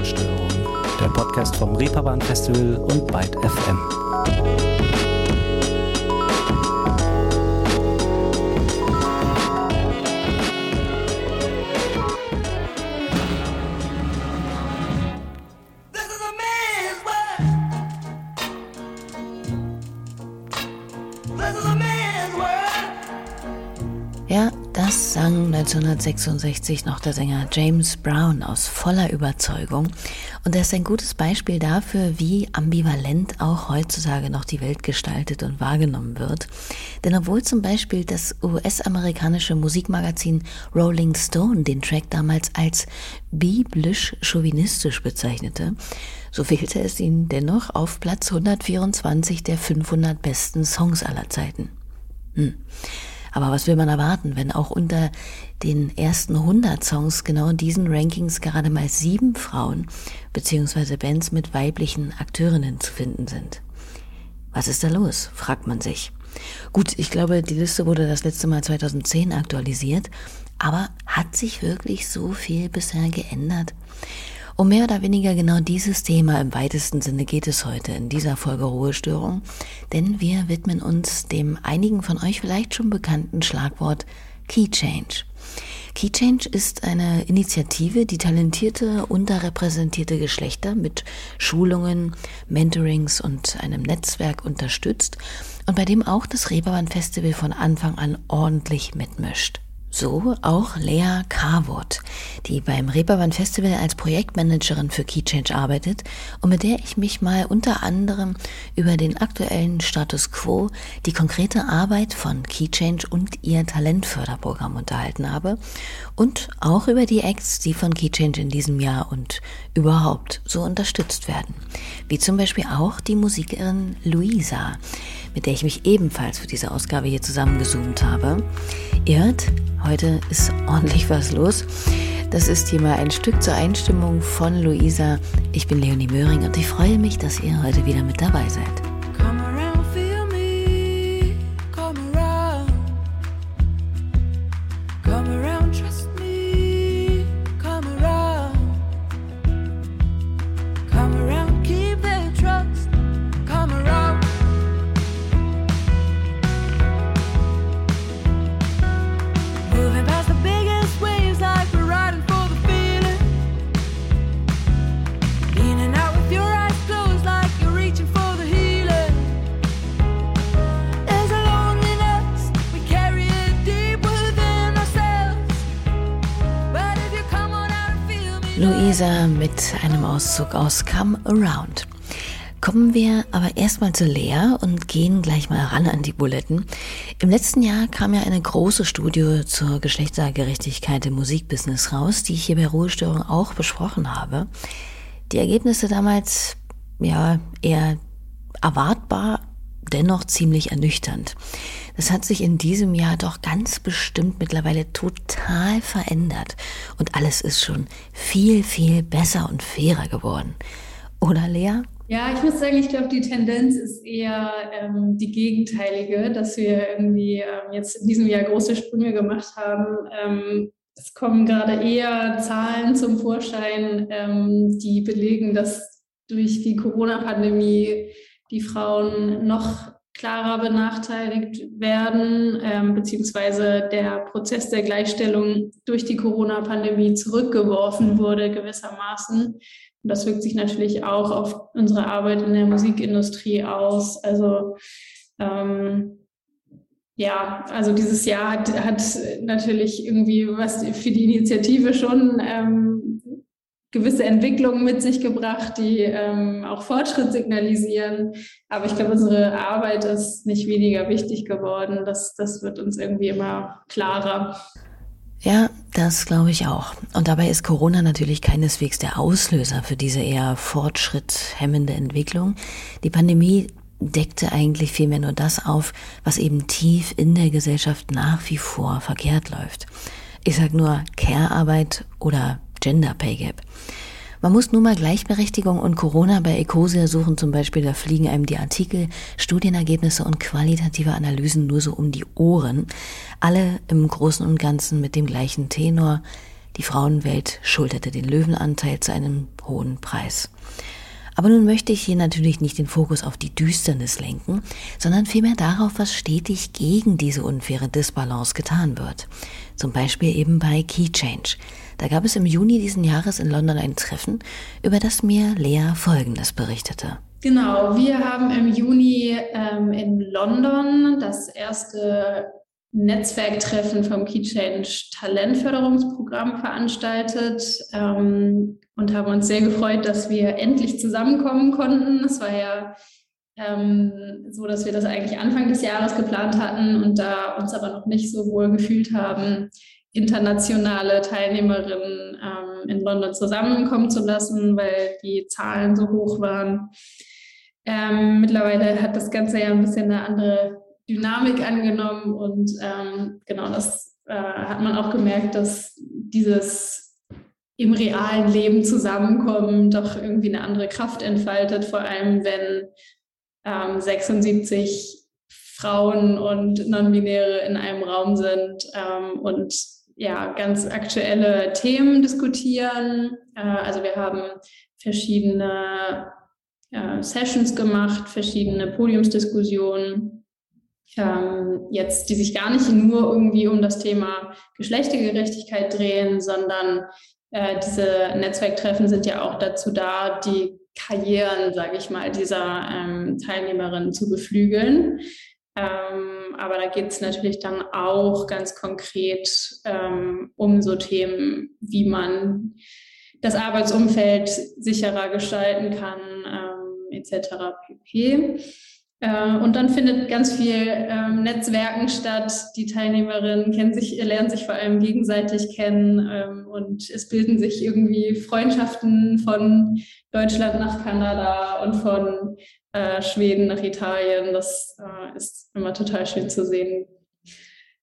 Ruhestörung, der Podcast vom Reeperbahn Festival und Byte FM. 1966 noch der Sänger James Brown aus voller Überzeugung. Und er ist ein gutes Beispiel dafür, wie ambivalent auch heutzutage noch die Welt gestaltet und wahrgenommen wird. Denn obwohl zum Beispiel das US-amerikanische Musikmagazin Rolling Stone den Track damals als biblisch chauvinistisch bezeichnete, so wählte es ihn dennoch auf Platz 124 der 500 besten Songs aller Zeiten. Hm. Aber was will man erwarten, wenn auch unter den ersten 100 Songs genau in diesen Rankings gerade mal sieben Frauen bzw. Bands mit weiblichen Akteurinnen zu finden sind? Was ist da los, fragt man sich. Gut, ich glaube, die Liste wurde das letzte Mal 2010 aktualisiert, aber hat sich wirklich so viel bisher geändert? Um mehr oder weniger genau dieses Thema im weitesten Sinne geht es heute in dieser Folge Ruhestörung, denn wir widmen uns dem einigen von euch vielleicht schon bekannten Schlagwort Key Change. Key Change ist eine Initiative, die talentierte, unterrepräsentierte Geschlechter mit Schulungen, Mentorings und einem Netzwerk unterstützt und bei dem auch das Reeperbahn Festival von Anfang an ordentlich mitmischt. So auch Lea Carwood, die beim Reeperbahn Festival als Projektmanagerin für Keychange arbeitet und mit der ich mich mal unter anderem über den aktuellen Status quo, die konkrete Arbeit von Keychange und ihr Talentförderprogramm unterhalten habe und auch über die Acts, die von Keychange in diesem Jahr und überhaupt so unterstützt werden. Wie zum Beispiel auch die Musikerin Luisa, mit der ich mich ebenfalls für diese Ausgabe hier zusammengezoomt habe. Ihr hört, heute ist ordentlich was los. Das ist hier mal ein Stück zur Einstimmung von Luisa. Ich bin Leonie Möhring und ich freue mich, dass ihr heute wieder mit dabei seid. Mit einem Auszug aus Come Around. Kommen wir aber erstmal zu Lea und gehen gleich mal ran an die Buletten. Im letzten Jahr kam ja eine große Studie zur Geschlechtergerechtigkeit im Musikbusiness raus, die ich hier bei Ruhestörung auch besprochen habe. Die Ergebnisse damals, ja, eher erwartbar, dennoch ziemlich ernüchternd. Das hat sich in diesem Jahr doch ganz bestimmt mittlerweile total verändert und alles ist schon viel, viel besser und fairer geworden. Oder Lea? Ja, ich muss sagen, ich glaube, die Tendenz ist eher ähm, die gegenteilige, dass wir irgendwie ähm, jetzt in diesem Jahr große Sprünge gemacht haben. Ähm, es kommen gerade eher Zahlen zum Vorschein, ähm, die belegen, dass durch die Corona-Pandemie die Frauen noch klarer benachteiligt werden, ähm, beziehungsweise der Prozess der Gleichstellung durch die Corona-Pandemie zurückgeworfen wurde gewissermaßen. Und das wirkt sich natürlich auch auf unsere Arbeit in der Musikindustrie aus. Also ähm, ja, also dieses Jahr hat, hat natürlich irgendwie was für die Initiative schon ähm, gewisse Entwicklungen mit sich gebracht, die ähm, auch Fortschritt signalisieren. Aber ich glaube, unsere Arbeit ist nicht weniger wichtig geworden. Das, das wird uns irgendwie immer klarer. Ja, das glaube ich auch. Und dabei ist Corona natürlich keineswegs der Auslöser für diese eher fortschritthemmende Entwicklung. Die Pandemie deckte eigentlich vielmehr nur das auf, was eben tief in der Gesellschaft nach wie vor verkehrt läuft. Ich sage nur Care-Arbeit oder Gender Pay Gap. Man muss nur mal Gleichberechtigung und Corona bei Ecosia suchen zum Beispiel, da fliegen einem die Artikel, Studienergebnisse und qualitative Analysen nur so um die Ohren. Alle im Großen und Ganzen mit dem gleichen Tenor. Die Frauenwelt schulterte den Löwenanteil zu einem hohen Preis. Aber nun möchte ich hier natürlich nicht den Fokus auf die Düsternis lenken, sondern vielmehr darauf, was stetig gegen diese unfaire Disbalance getan wird. Zum Beispiel eben bei Key Change. Da gab es im Juni diesen Jahres in London ein Treffen, über das mir Lea Folgendes berichtete. Genau, wir haben im Juni ähm, in London das erste Netzwerktreffen vom Key Change Talentförderungsprogramm veranstaltet ähm, und haben uns sehr gefreut, dass wir endlich zusammenkommen konnten. Es war ja ähm, so, dass wir das eigentlich Anfang des Jahres geplant hatten und da uns aber noch nicht so wohl gefühlt haben, internationale Teilnehmerinnen ähm, in London zusammenkommen zu lassen, weil die Zahlen so hoch waren. Ähm, mittlerweile hat das Ganze ja ein bisschen eine andere Dynamik angenommen und ähm, genau das äh, hat man auch gemerkt, dass dieses im realen Leben zusammenkommen doch irgendwie eine andere Kraft entfaltet, vor allem wenn ähm, 76 Frauen und Non-Binäre in einem Raum sind ähm, und ja, ganz aktuelle Themen diskutieren. Äh, also wir haben verschiedene äh, Sessions gemacht, verschiedene Podiumsdiskussionen ähm, jetzt, die sich gar nicht nur irgendwie um das Thema Geschlechtergerechtigkeit drehen, sondern äh, diese Netzwerktreffen sind ja auch dazu da, die Karrieren, sage ich mal, dieser ähm, Teilnehmerinnen zu beflügeln. Ähm, aber da geht es natürlich dann auch ganz konkret ähm, um so Themen, wie man das Arbeitsumfeld sicherer gestalten kann, ähm, etc. pp. Äh, und dann findet ganz viel ähm, Netzwerken statt. Die Teilnehmerinnen kennen sich, lernen sich vor allem gegenseitig kennen ähm, und es bilden sich irgendwie Freundschaften von Deutschland nach Kanada und von äh, Schweden nach Italien. Das äh, ist immer total schön zu sehen.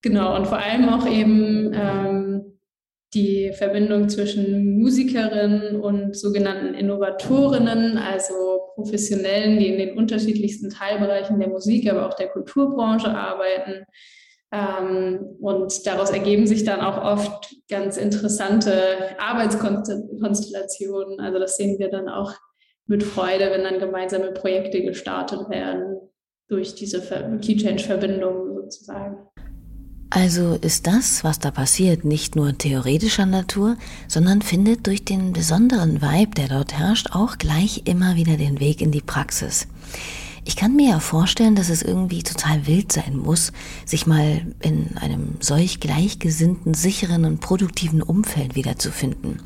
Genau, und vor allem auch eben ähm, die Verbindung zwischen Musikerinnen und sogenannten Innovatorinnen, also Professionellen, die in den unterschiedlichsten Teilbereichen der Musik, aber auch der Kulturbranche arbeiten. Ähm, und daraus ergeben sich dann auch oft ganz interessante Arbeitskonstellationen. Also das sehen wir dann auch mit Freude, wenn dann gemeinsame Projekte gestartet werden durch diese Key Change-Verbindungen sozusagen. Also ist das, was da passiert, nicht nur theoretischer Natur, sondern findet durch den besonderen Vibe, der dort herrscht, auch gleich immer wieder den Weg in die Praxis. Ich kann mir ja vorstellen, dass es irgendwie total wild sein muss, sich mal in einem solch gleichgesinnten, sicheren und produktiven Umfeld wiederzufinden.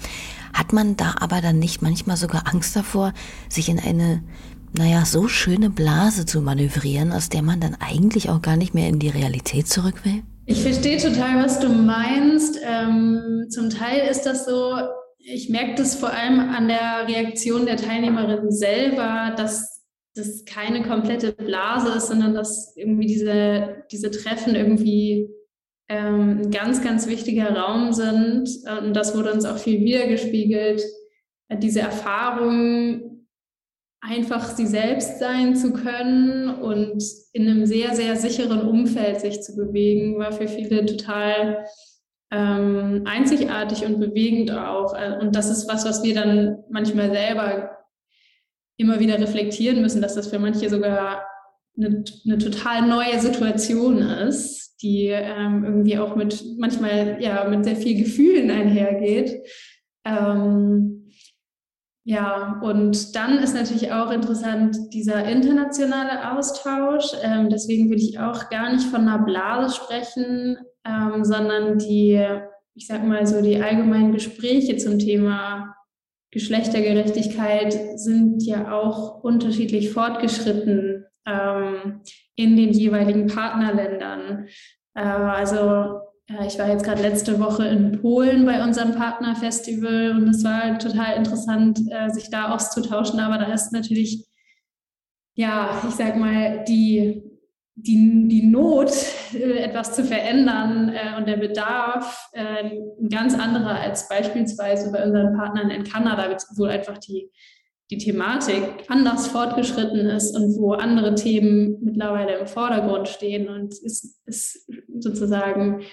Hat man da aber dann nicht manchmal sogar Angst davor, sich in eine, naja, so schöne Blase zu manövrieren, aus der man dann eigentlich auch gar nicht mehr in die Realität zurück will? Ich verstehe total, was du meinst. Ähm, zum Teil ist das so, ich merke das vor allem an der Reaktion der Teilnehmerin selber, dass das keine komplette Blase ist, sondern dass irgendwie diese, diese Treffen irgendwie ähm, ein ganz, ganz wichtiger Raum sind. Und das wurde uns auch viel wiedergespiegelt. Diese Erfahrung, einfach sie selbst sein zu können und in einem sehr, sehr sicheren Umfeld sich zu bewegen, war für viele total ähm, einzigartig und bewegend auch. Und das ist was, was wir dann manchmal selber immer wieder reflektieren müssen, dass das für manche sogar eine, eine total neue Situation ist, die ähm, irgendwie auch mit manchmal ja mit sehr viel Gefühlen einhergeht. Ähm, ja, und dann ist natürlich auch interessant dieser internationale Austausch. Ähm, deswegen würde ich auch gar nicht von einer Blase sprechen, ähm, sondern die, ich sag mal so, die allgemeinen Gespräche zum Thema Geschlechtergerechtigkeit sind ja auch unterschiedlich fortgeschritten ähm, in den jeweiligen Partnerländern. Äh, also ich war jetzt gerade letzte Woche in Polen bei unserem Partnerfestival und es war total interessant, äh, sich da auszutauschen. Aber da ist natürlich, ja, ich sag mal, die, die, die Not, äh, etwas zu verändern äh, und der Bedarf ein ganz anderer als beispielsweise bei unseren Partnern in Kanada, wo einfach die, die Thematik anders fortgeschritten ist und wo andere Themen mittlerweile im Vordergrund stehen und es ist sozusagen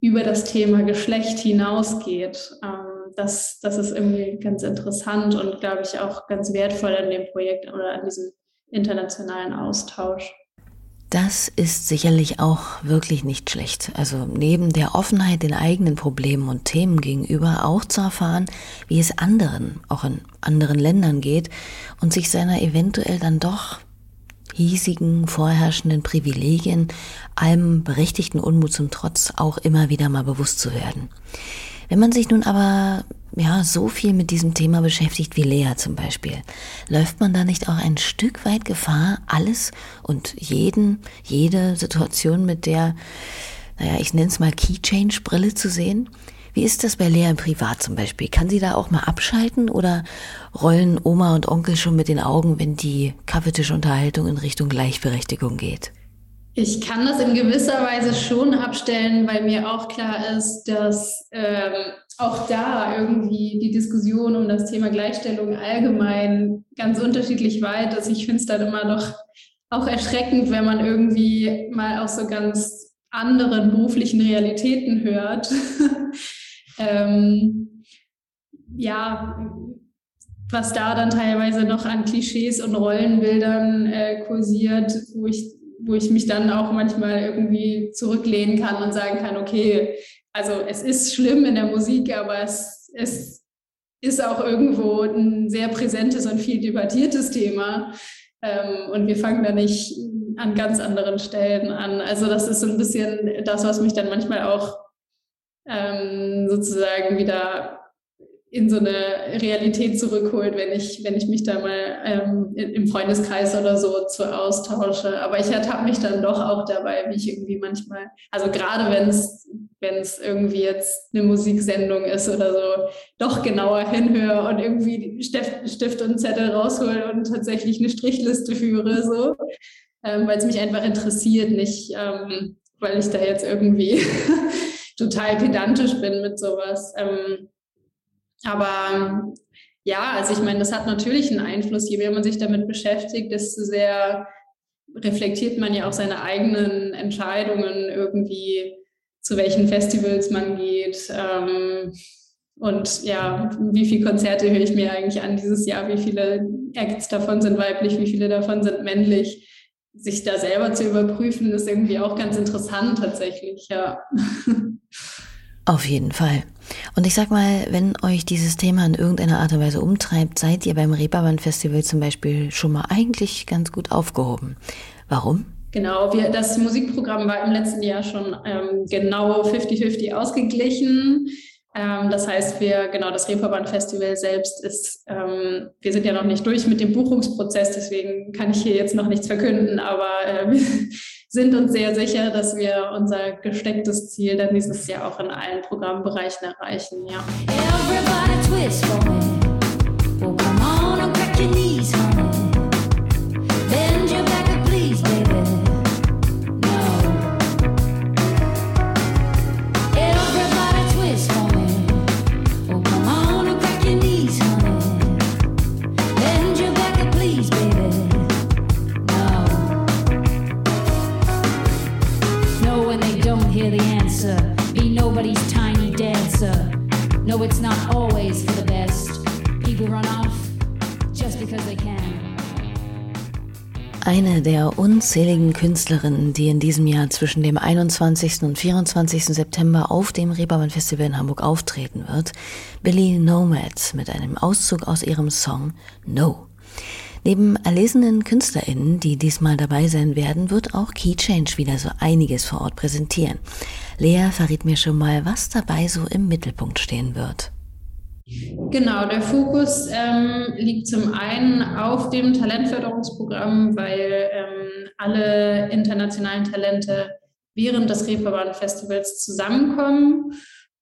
über das Thema Geschlecht hinausgeht. Ähm, das, das ist irgendwie ganz interessant und, glaube ich, auch ganz wertvoll an dem Projekt oder an diesem internationalen Austausch. Das ist sicherlich auch wirklich nicht schlecht. Also neben der Offenheit den eigenen Problemen und Themen gegenüber auch zu erfahren, wie es anderen, auch in anderen Ländern geht und sich seiner eventuell dann doch hiesigen, vorherrschenden Privilegien, allem berechtigten Unmut zum Trotz auch immer wieder mal bewusst zu werden. Wenn man sich nun aber ja so viel mit diesem Thema beschäftigt wie Lea zum Beispiel, läuft man da nicht auch ein Stück weit Gefahr, alles und jeden, jede Situation mit der, naja, ich nenne es mal Key-Change-Brille zu sehen? Wie ist das bei Lea privat zum Beispiel? Kann sie da auch mal abschalten oder rollen Oma und Onkel schon mit den Augen, wenn die Kaffeetischunterhaltung in Richtung Gleichberechtigung geht? Ich kann das in gewisser Weise schon abstellen, weil mir auch klar ist, dass ähm, auch da irgendwie die Diskussion um das Thema Gleichstellung allgemein ganz unterschiedlich weit ist. Ich finde es dann immer noch auch erschreckend, wenn man irgendwie mal aus so ganz anderen beruflichen Realitäten hört. ähm, ja, was da dann teilweise noch an Klischees und Rollenbildern äh, kursiert, wo ich wo ich mich dann auch manchmal irgendwie zurücklehnen kann und sagen kann, okay, also es ist schlimm in der Musik, aber es, es ist auch irgendwo ein sehr präsentes und viel debattiertes Thema. Ähm, und wir fangen da nicht an ganz anderen Stellen an. Also das ist so ein bisschen das, was mich dann manchmal auch ähm, sozusagen wieder in so eine Realität zurückholt, wenn ich, wenn ich mich da mal ähm, im Freundeskreis oder so zu austausche. Aber ich ertappe mich dann doch auch dabei, wie ich irgendwie manchmal, also gerade wenn es wenn es irgendwie jetzt eine Musiksendung ist oder so, doch genauer hinhöre und irgendwie Stift, und Zettel raushole und tatsächlich eine Strichliste führe, so, ähm, weil es mich einfach interessiert, nicht ähm, weil ich da jetzt irgendwie total pedantisch bin mit sowas. Ähm, aber ja, also ich meine, das hat natürlich einen Einfluss. Je mehr man sich damit beschäftigt, desto sehr reflektiert man ja auch seine eigenen Entscheidungen irgendwie, zu welchen Festivals man geht. Ähm, und ja, wie viele Konzerte höre ich mir eigentlich an dieses Jahr? Wie viele Acts davon sind weiblich? Wie viele davon sind männlich? Sich da selber zu überprüfen, ist irgendwie auch ganz interessant tatsächlich, ja. Auf jeden Fall. Und ich sag mal, wenn euch dieses Thema in irgendeiner Art und Weise umtreibt, seid ihr beim Reeperbahn Festival zum Beispiel schon mal eigentlich ganz gut aufgehoben. Warum? Genau, wir, das Musikprogramm war im letzten Jahr schon ähm, genau 50-50 ausgeglichen. Ähm, das heißt, wir, genau, das Reeperbahn Festival selbst ist, ähm, wir sind ja noch nicht durch mit dem Buchungsprozess, deswegen kann ich hier jetzt noch nichts verkünden, aber äh, sind uns sehr sicher, dass wir unser gestecktes Ziel dann dieses Jahr auch in allen Programmbereichen erreichen. Ja. Unzähligen Künstlerinnen, die in diesem Jahr zwischen dem 21. und 24. September auf dem Reeperbahn Festival in Hamburg auftreten wird, Billy Nomad mit einem Auszug aus ihrem Song No. Neben erlesenen KünstlerInnen, die diesmal dabei sein werden, wird auch Key Change wieder so einiges vor Ort präsentieren. Lea verriet mir schon mal, was dabei so im Mittelpunkt stehen wird. Genau, der Fokus ähm, liegt zum einen auf dem Talentförderungsprogramm, weil ähm, alle internationalen Talente während des Reeperbahn-Festivals zusammenkommen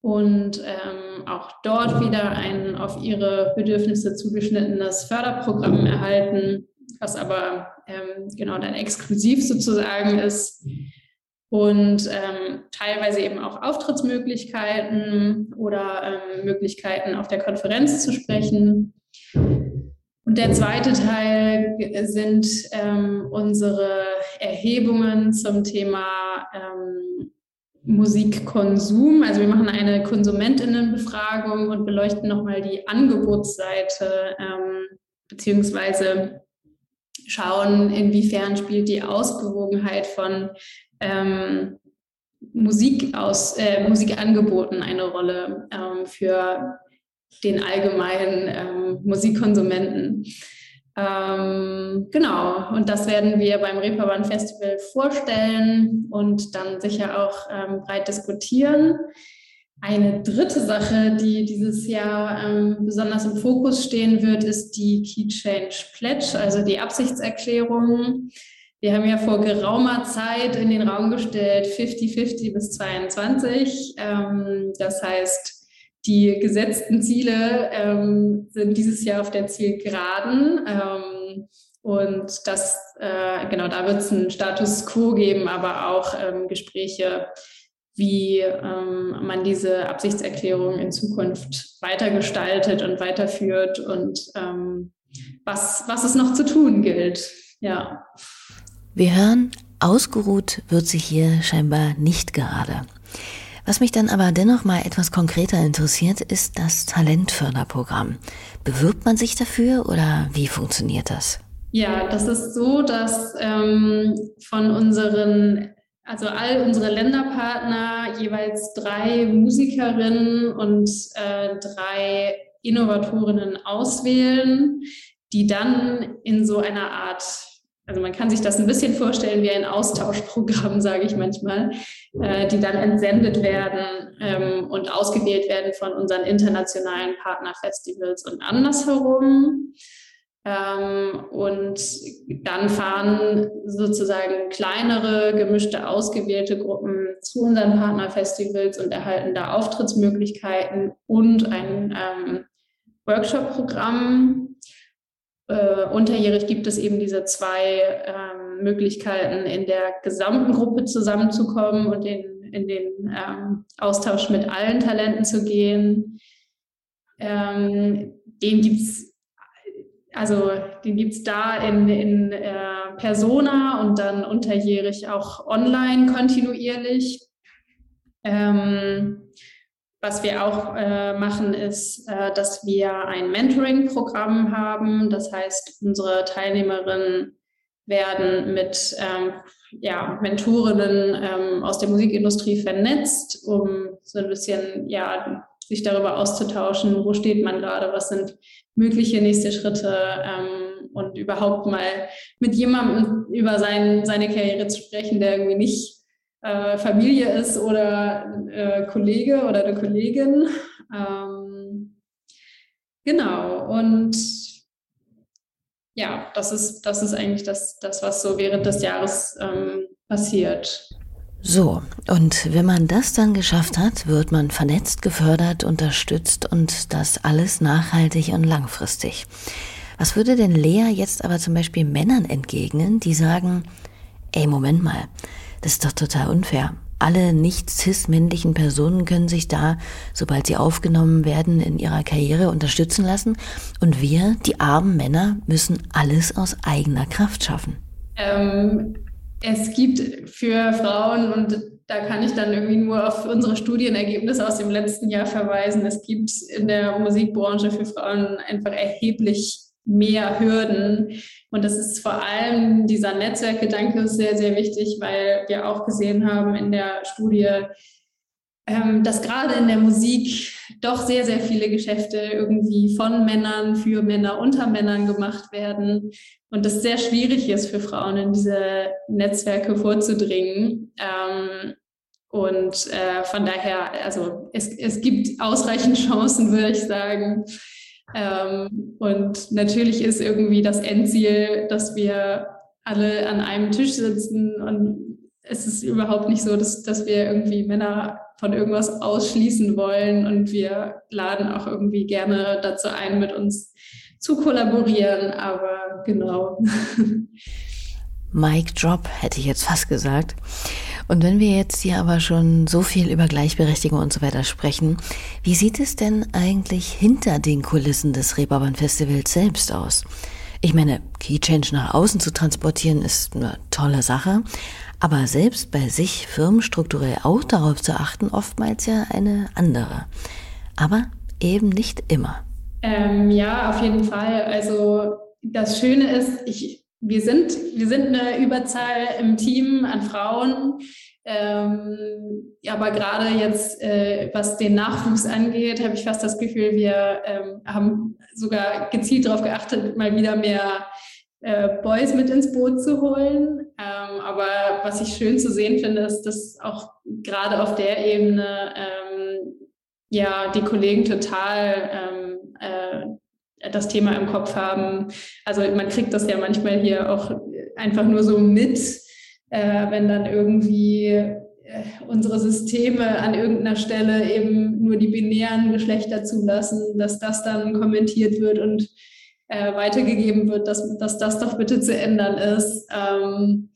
und ähm, auch dort wieder ein auf ihre Bedürfnisse zugeschnittenes Förderprogramm erhalten, was aber ähm, genau dann exklusiv sozusagen ist und ähm, teilweise eben auch Auftrittsmöglichkeiten oder ähm, Möglichkeiten auf der Konferenz zu sprechen. Und der zweite Teil sind ähm, unsere Erhebungen zum Thema ähm, Musikkonsum. Also wir machen eine Konsumentinnenbefragung und beleuchten nochmal die Angebotsseite ähm, beziehungsweise schauen, inwiefern spielt die Ausgewogenheit von ähm, Musik aus, äh, Musikangeboten eine Rolle ähm, für den allgemeinen ähm, Musikkonsumenten. Ähm, genau, und das werden wir beim Reeperbahn Festival vorstellen und dann sicher auch ähm, breit diskutieren. Eine dritte Sache, die dieses Jahr ähm, besonders im Fokus stehen wird, ist die Key Change Pledge, also die Absichtserklärung. Wir haben ja vor geraumer Zeit in den Raum gestellt 50-50 bis 22. Ähm, das heißt, die gesetzten Ziele ähm, sind dieses Jahr auf der Zielgeraden. Ähm, und das, äh, genau, da wird es einen Status quo geben, aber auch Gespräche, wie man diese Absichtserklärung in Zukunft weitergestaltet und weiterführt und was, was es noch zu tun gilt. Ja. Wir hören, ausgeruht wird sich hier scheinbar nicht gerade. Was mich dann aber dennoch mal etwas konkreter interessiert, ist das Talentförderprogramm. Bewirbt man sich dafür oder wie funktioniert das? Ja, das ist so, dass ähm, von unseren, also all unsere Länderpartner jeweils drei Musikerinnen und äh, drei Innovatorinnen auswählen, die dann in so einer Art also man kann sich das ein bisschen vorstellen wie ein Austauschprogramm, sage ich manchmal, äh, die dann entsendet werden ähm, und ausgewählt werden von unseren internationalen Partnerfestivals und andersherum. Ähm, und dann fahren sozusagen kleinere, gemischte, ausgewählte Gruppen zu unseren Partnerfestivals und erhalten da Auftrittsmöglichkeiten und ein ähm, Workshop-Programm, äh, unterjährig gibt es eben diese zwei ähm, Möglichkeiten, in der gesamten Gruppe zusammenzukommen und in, in den ähm, Austausch mit allen Talenten zu gehen. Ähm, den gibt es also den gibt da in, in äh, Persona und dann unterjährig auch online kontinuierlich. Ähm, was wir auch äh, machen, ist, äh, dass wir ein Mentoring-Programm haben. Das heißt, unsere Teilnehmerinnen werden mit ähm, ja, Mentorinnen ähm, aus der Musikindustrie vernetzt, um so ein bisschen ja, sich darüber auszutauschen, wo steht man gerade, was sind mögliche nächste Schritte ähm, und überhaupt mal mit jemandem über sein, seine Karriere zu sprechen, der irgendwie nicht äh, Familie ist oder äh, Kollege oder eine Kollegin. Ähm, genau, und ja, das ist, das ist eigentlich das, das, was so während des Jahres ähm, passiert. So, und wenn man das dann geschafft hat, wird man vernetzt, gefördert, unterstützt und das alles nachhaltig und langfristig. Was würde denn Lea jetzt aber zum Beispiel Männern entgegnen, die sagen, ey, Moment mal, das ist doch total unfair. Alle nicht cis-männlichen Personen können sich da, sobald sie aufgenommen werden, in ihrer Karriere unterstützen lassen. Und wir, die armen Männer, müssen alles aus eigener Kraft schaffen. Ähm, es gibt für Frauen, und da kann ich dann irgendwie nur auf unsere Studienergebnisse aus dem letzten Jahr verweisen, es gibt in der Musikbranche für Frauen einfach erheblich mehr Hürden. Und das ist vor allem dieser Netzwerkgedanke sehr, sehr wichtig, weil wir auch gesehen haben in der Studie, ähm, dass gerade in der Musik doch sehr, sehr viele Geschäfte irgendwie von Männern für Männer unter Männern gemacht werden und es sehr schwierig ist für Frauen in diese Netzwerke vorzudringen. Ähm, und äh, von daher, also es, es gibt ausreichend Chancen, würde ich sagen, ähm, und natürlich ist irgendwie das Endziel, dass wir alle an einem Tisch sitzen und es ist überhaupt nicht so, dass, dass wir irgendwie Männer von irgendwas ausschließen wollen und wir laden auch irgendwie gerne dazu ein, mit uns zu kollaborieren, aber genau. Mic Drop hätte ich jetzt fast gesagt. Und wenn wir jetzt hier aber schon so viel über Gleichberechtigung und so weiter sprechen, wie sieht es denn eigentlich hinter den Kulissen des Reeperbahn Festivals selbst aus? Ich meine, Key Change nach außen zu transportieren ist eine tolle Sache, Aber selbst bei sich firmenstrukturell auch darauf zu achten, oftmals ja eine andere. Aber eben nicht immer. Ähm, ja, auf jeden Fall. Also das Schöne ist, ich, wir, sind, wir sind eine Überzahl im Team an Frauen. Ähm, aber gerade jetzt, äh, was den Nachwuchs angeht, habe ich fast das Gefühl, wir ähm, haben sogar gezielt darauf geachtet, mal wieder mehr äh, Boys mit ins Boot zu holen. Ähm, aber was ich schön zu sehen finde, ist, dass auch gerade auf der Ebene ähm, ja die Kollegen total ähm, äh, das Thema im Kopf haben. Also man kriegt das ja manchmal hier auch einfach nur so mit, äh, wenn dann irgendwie äh, unsere Systeme an irgendeiner Stelle eben nur die binären Geschlechter zulassen, dass das dann kommentiert wird und äh, weitergegeben wird, dass, dass das doch bitte zu ändern ist. Ähm,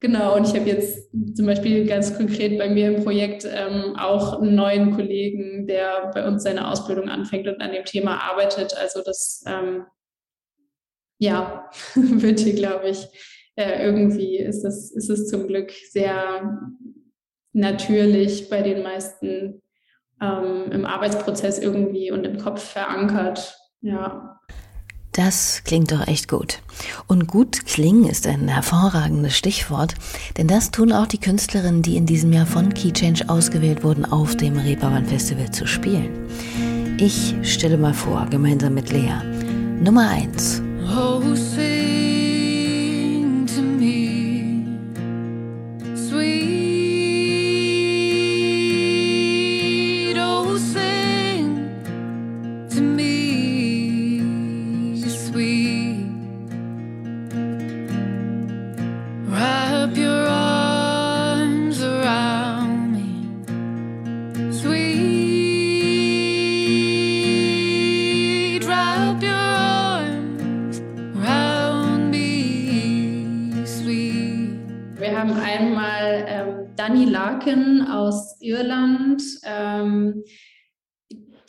genau, und ich habe jetzt zum Beispiel ganz konkret bei mir im Projekt ähm, auch einen neuen Kollegen, der bei uns seine Ausbildung anfängt und an dem Thema arbeitet. Also das, ähm, ja, wird hier, glaube ich, äh, irgendwie ist es, ist zum Glück sehr natürlich bei den meisten ähm, im Arbeitsprozess irgendwie und im Kopf verankert. Ja. Das klingt doch echt gut. Und gut klingen ist ein hervorragendes Stichwort, denn das tun auch die Künstlerinnen, die in diesem Jahr von Keychange ausgewählt wurden, auf dem Reeperbahn Festival zu spielen. Ich stelle mal vor, gemeinsam mit Lea. Nummer 1. Oh,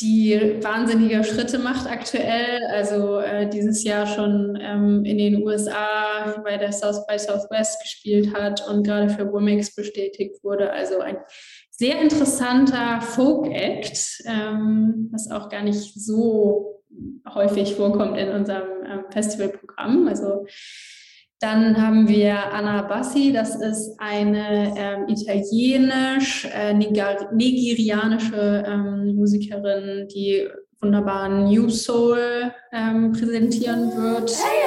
die wahnsinnige Schritte macht aktuell. Also äh, dieses Jahr schon ähm, in den USA bei der South by Southwest gespielt hat und gerade für Womex bestätigt wurde. Also ein sehr interessanter Folk-Act, ähm, was auch gar nicht so häufig vorkommt in unserem ähm, Festivalprogramm. Also dann haben wir Anna Bassi, das ist eine ähm, italienisch-nigerianische äh, ähm, Musikerin, die wunderbaren New Soul ähm, präsentieren wird. Hey,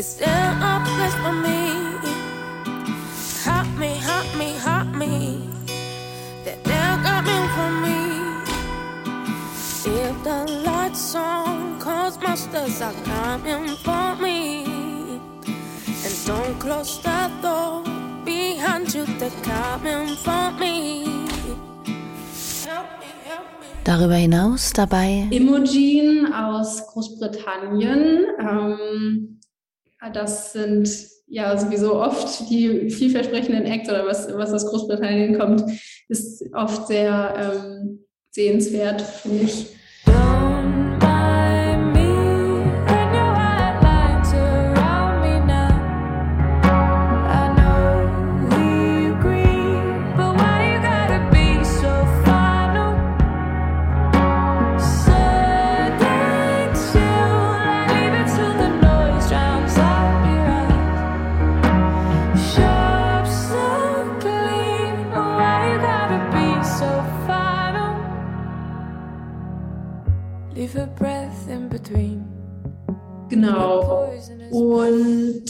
Is there a place for me? The lights on, cause monsters are coming for me. And don't close the door behind you, they're coming for me. Darüber hinaus dabei Imogen aus Großbritannien. Ähm, das sind ja sowieso oft die vielversprechenden Acts oder was, was aus Großbritannien kommt, ist oft sehr ähm, sehenswert, finde ich. down. Genau. Und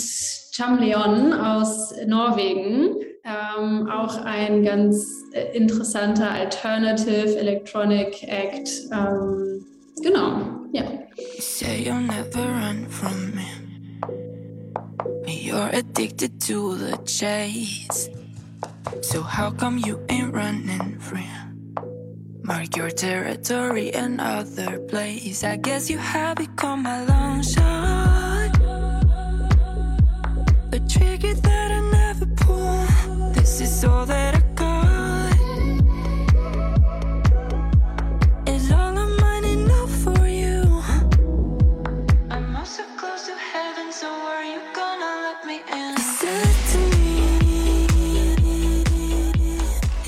Chamleon aus Norwegen, ähm, auch ein ganz äh, interessanter Alternative Electronic Act. Ähm, genau, ja. Say you'll never run from me. You're addicted to the chase. So how come you ain't running free? Mark your territory another place. I guess you have become my long shot. A trigger that I never pull. This is all that I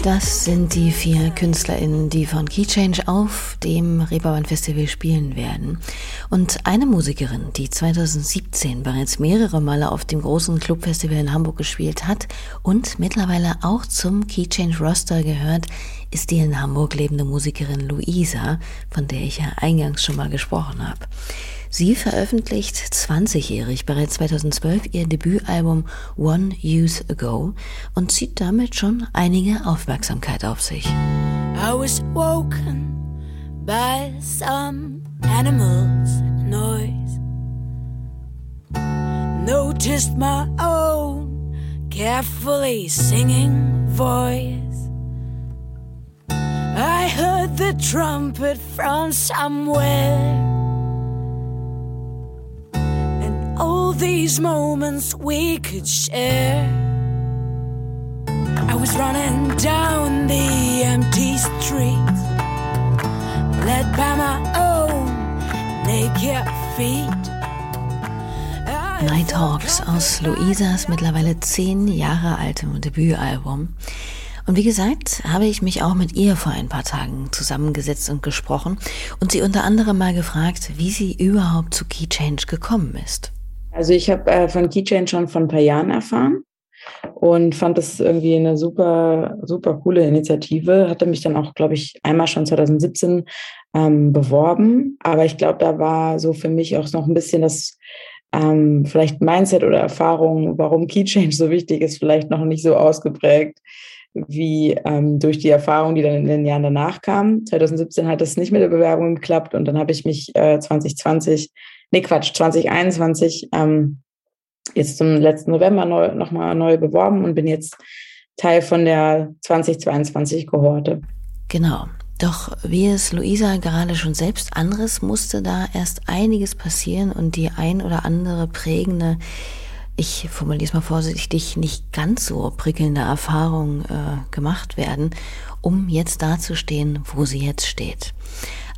Das sind die vier KünstlerInnen, die von Key Change auf dem Reeperbahn Festival spielen werden. Und eine Musikerin, die 2017 bereits mehrere Male auf dem großen Clubfestival in Hamburg gespielt hat und mittlerweile auch zum Key Change Roster gehört, ist die in Hamburg lebende Musikerin Luisa, von der ich ja eingangs schon mal gesprochen habe. Sie veröffentlicht 20-jährig bereits 2012 ihr Debütalbum One Youth Ago und zieht damit schon einige Aufmerksamkeit auf sich. I was woken by some animal's noise. Noticed my own carefully singing voice. I heard the trumpet from somewhere. All these moments we could share. I was running down the empty streets, led by my own naked feet. Nighthawks aus Luisas mittlerweile zehn Jahre altem Debütalbum. Und wie gesagt, habe ich mich auch mit ihr vor ein paar Tagen zusammengesetzt und gesprochen und sie unter anderem mal gefragt, wie sie überhaupt zu Key Change gekommen ist. Also ich habe äh, von Keychain schon vor ein paar Jahren erfahren und fand das irgendwie eine super, super coole Initiative. Hatte mich dann auch, glaube ich, einmal schon 2017 ähm, beworben. Aber ich glaube, da war so für mich auch noch ein bisschen das ähm, vielleicht Mindset oder Erfahrung, warum Key Change so wichtig ist, vielleicht noch nicht so ausgeprägt wie ähm, durch die Erfahrung, die dann in den Jahren danach kam. 2017 hat es nicht mit der Bewerbung geklappt und dann habe ich mich äh, 2020 nee Quatsch, 2021 ähm, jetzt zum letzten November neu, nochmal neu beworben und bin jetzt Teil von der 2022 Kohorte. Genau. Doch wie es Luisa gerade schon selbst anderes musste da erst einiges passieren und die ein oder andere prägende, ich formuliere es mal vorsichtig, nicht ganz so prickelnde Erfahrung äh, gemacht werden, um jetzt dazustehen, wo sie jetzt steht.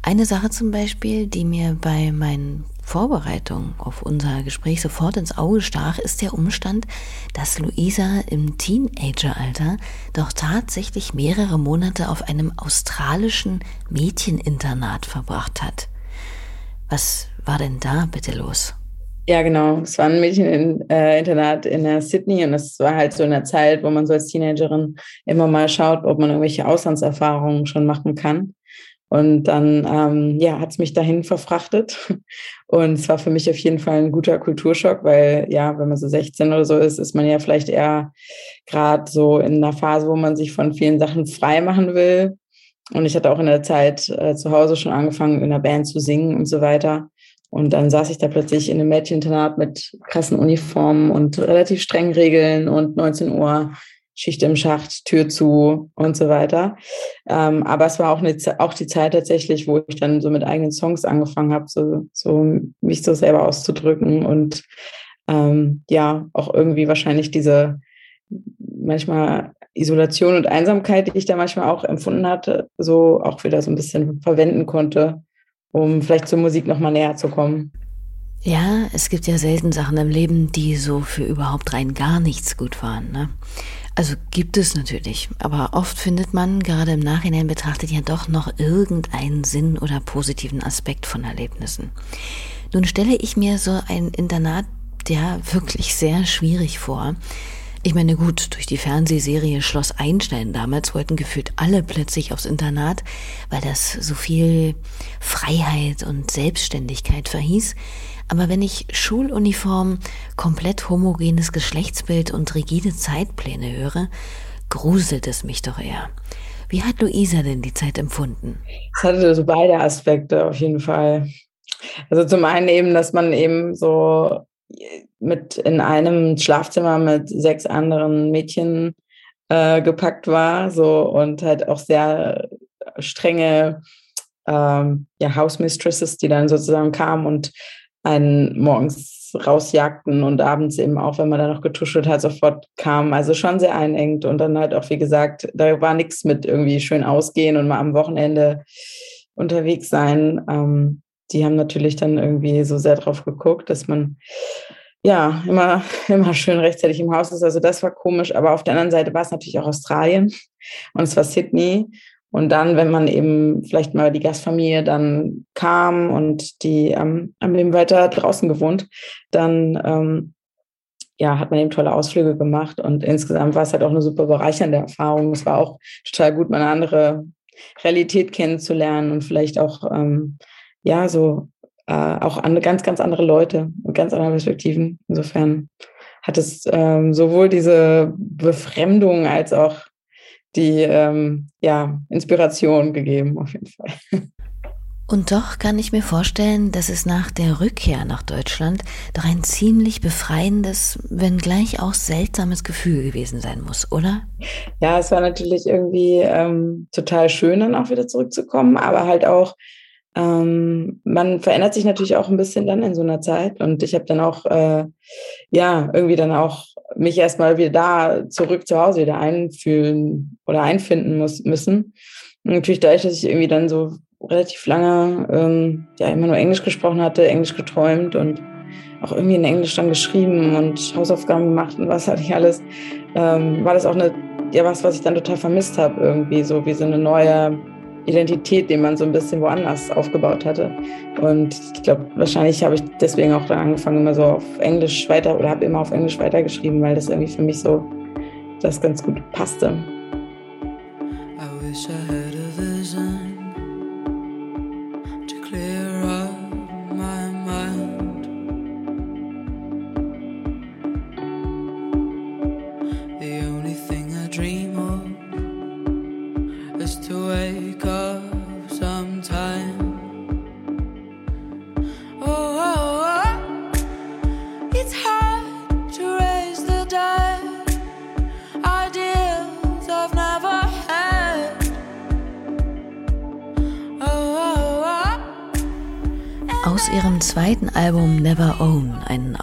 Eine Sache zum Beispiel, die mir bei meinen Vorbereitung auf unser Gespräch sofort ins Auge stach, ist der Umstand, dass Luisa im Teenageralter doch tatsächlich mehrere Monate auf einem australischen Mädcheninternat verbracht hat. Was war denn da bitte los? Ja, genau. Es war ein Mädcheninternat in der Sydney und es war halt so in der Zeit, wo man so als Teenagerin immer mal schaut, ob man irgendwelche Auslandserfahrungen schon machen kann. Und dann ähm, ja, hat es mich dahin verfrachtet. Und es war für mich auf jeden Fall ein guter Kulturschock, weil ja, wenn man so 16 oder so ist, ist man ja vielleicht eher gerade so in einer Phase, wo man sich von vielen Sachen frei machen will. Und ich hatte auch in der Zeit äh, zu Hause schon angefangen, in einer Band zu singen und so weiter. Und dann saß ich da plötzlich in einem Mädcheninternat mit krassen Uniformen und relativ strengen Regeln und 19 Uhr Schicht im Schacht, Tür zu und so weiter. Ähm, aber es war auch, eine, auch die Zeit tatsächlich, wo ich dann so mit eigenen Songs angefangen habe, so, so mich so selber auszudrücken und ähm, ja, auch irgendwie wahrscheinlich diese manchmal Isolation und Einsamkeit, die ich da manchmal auch empfunden hatte, so auch wieder so ein bisschen verwenden konnte, um vielleicht zur Musik nochmal näher zu kommen. Ja, es gibt ja selten Sachen im Leben, die so für überhaupt rein gar nichts gut waren. Ne? Also gibt es natürlich, aber oft findet man gerade im Nachhinein betrachtet ja doch noch irgendeinen Sinn oder positiven Aspekt von Erlebnissen. Nun stelle ich mir so ein Internat ja wirklich sehr schwierig vor. Ich meine, gut, durch die Fernsehserie Schloss Einstein damals wollten gefühlt alle plötzlich aufs Internat, weil das so viel Freiheit und Selbstständigkeit verhieß. Aber wenn ich Schuluniform, komplett homogenes Geschlechtsbild und rigide Zeitpläne höre, gruselt es mich doch eher. Wie hat Luisa denn die Zeit empfunden? Es hatte so beide Aspekte auf jeden Fall. Also zum einen eben, dass man eben so mit in einem Schlafzimmer mit sechs anderen Mädchen äh, gepackt war, so und halt auch sehr strenge ähm, ja, House die dann sozusagen kamen und einen morgens rausjagten und abends eben auch, wenn man dann noch getuschelt hat, sofort kam. Also schon sehr einengt und dann halt auch, wie gesagt, da war nichts mit irgendwie schön ausgehen und mal am Wochenende unterwegs sein. Ähm, die haben natürlich dann irgendwie so sehr drauf geguckt, dass man ja, immer, immer schön rechtzeitig im Haus ist. Also das war komisch. Aber auf der anderen Seite war es natürlich auch Australien und es war Sydney. Und dann, wenn man eben vielleicht mal die Gastfamilie dann kam und die ähm, haben eben weiter draußen gewohnt, dann ähm, ja, hat man eben tolle Ausflüge gemacht und insgesamt war es halt auch eine super bereichernde Erfahrung. Es war auch total gut, mal eine andere Realität kennenzulernen und vielleicht auch ähm, ja so äh, auch andere, ganz, ganz andere Leute und ganz andere Perspektiven. Insofern hat es ähm, sowohl diese Befremdung als auch die ähm, ja, Inspiration gegeben, auf jeden Fall. Und doch kann ich mir vorstellen, dass es nach der Rückkehr nach Deutschland doch ein ziemlich befreiendes, wenn gleich auch seltsames Gefühl gewesen sein muss, oder? Ja, es war natürlich irgendwie ähm, total schön, dann auch wieder zurückzukommen, aber halt auch ähm, man verändert sich natürlich auch ein bisschen dann in so einer Zeit. Und ich habe dann auch, äh, ja, irgendwie dann auch mich erstmal wieder da zurück zu Hause wieder einfühlen oder einfinden muss, müssen. Und natürlich dadurch, dass ich irgendwie dann so relativ lange ähm, ja immer nur Englisch gesprochen hatte, Englisch geträumt und auch irgendwie in Englisch dann geschrieben und Hausaufgaben gemacht und was hatte ich alles, ähm, war das auch eine, ja, was, was ich dann total vermisst habe, irgendwie so wie so eine neue Identität, den man so ein bisschen woanders aufgebaut hatte. Und ich glaube, wahrscheinlich habe ich deswegen auch dann angefangen, immer so auf Englisch weiter oder habe immer auf Englisch weitergeschrieben, weil das irgendwie für mich so das ganz gut passte. I wish I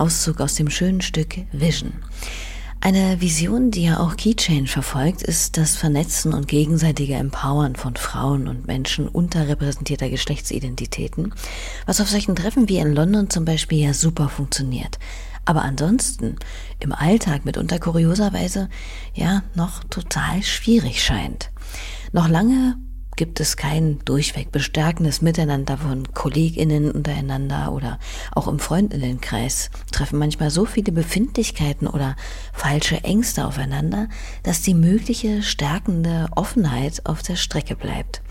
Auszug aus dem schönen Stück Vision. Eine Vision, die ja auch Keychange verfolgt, ist das Vernetzen und gegenseitige Empowern von Frauen und Menschen unterrepräsentierter Geschlechtsidentitäten, was auf solchen Treffen wie in London zum Beispiel ja super funktioniert. Aber ansonsten im Alltag mitunter kurioserweise ja noch total schwierig scheint. Noch lange gibt es kein durchweg bestärkendes Miteinander von KollegInnen untereinander oder auch im Freundinnenkreis treffen manchmal so viele Befindlichkeiten oder falsche Ängste aufeinander, dass die mögliche stärkende Offenheit auf der Strecke bleibt.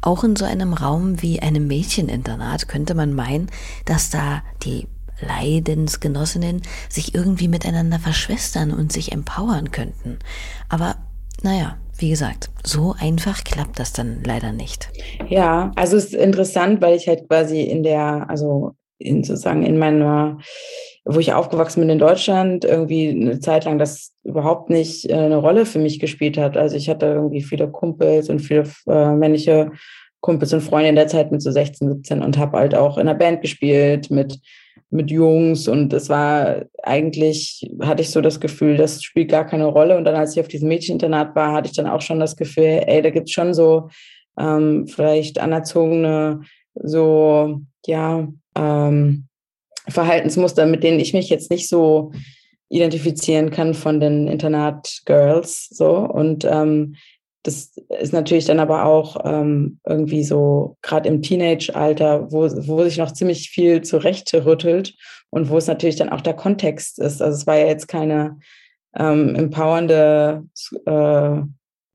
Auch in so einem Raum wie einem Mädcheninternat könnte man meinen, dass da die Leidensgenossinnen sich irgendwie miteinander verschwestern und sich empowern könnten. Aber naja, wie gesagt, so einfach klappt das dann leider nicht. Ja, also es ist interessant, weil ich halt quasi in der, also in sozusagen in meiner, wo ich aufgewachsen bin in Deutschland, irgendwie eine Zeit lang das überhaupt nicht äh, eine Rolle für mich gespielt hat. Also ich hatte irgendwie viele Kumpels und viele äh, männliche Kumpels und Freunde in der Zeit mit so 16, 17 und habe halt auch in einer Band gespielt mit mit Jungs und es war eigentlich, hatte ich so das Gefühl, das spielt gar keine Rolle. Und dann, als ich auf diesem Mädcheninternat war, hatte ich dann auch schon das Gefühl, ey, da gibt es schon so ähm, vielleicht anerzogene, so, ja, ähm, Verhaltensmuster, mit denen ich mich jetzt nicht so identifizieren kann von den Internat-Girls. So. Und ähm, das ist natürlich dann aber auch ähm, irgendwie so, gerade im Teenage-Alter, wo, wo sich noch ziemlich viel zurechtrüttelt und wo es natürlich dann auch der Kontext ist. Also es war ja jetzt keine ähm, empowernde äh,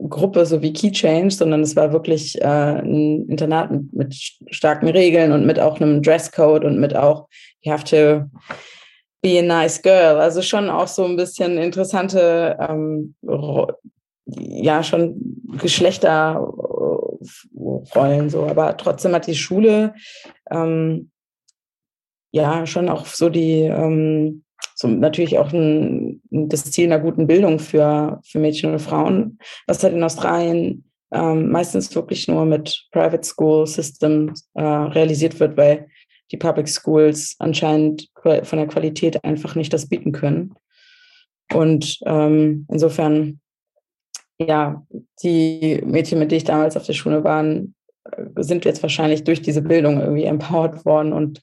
Gruppe, so wie Key Change, sondern es war wirklich äh, ein Internat mit, mit starken Regeln und mit auch einem Dresscode und mit auch, you have to be a nice girl. Also schon auch so ein bisschen interessante ähm, ja schon Geschlechterrollen so, aber trotzdem hat die Schule ähm, ja schon auch so die ähm, so natürlich auch ein, das Ziel einer guten Bildung für, für Mädchen und Frauen, was halt in Australien ähm, meistens wirklich nur mit Private School System äh, realisiert wird, weil die Public Schools anscheinend von der Qualität einfach nicht das bieten können. Und ähm, insofern ja, die Mädchen, mit denen ich damals auf der Schule war, sind jetzt wahrscheinlich durch diese Bildung irgendwie empowered worden und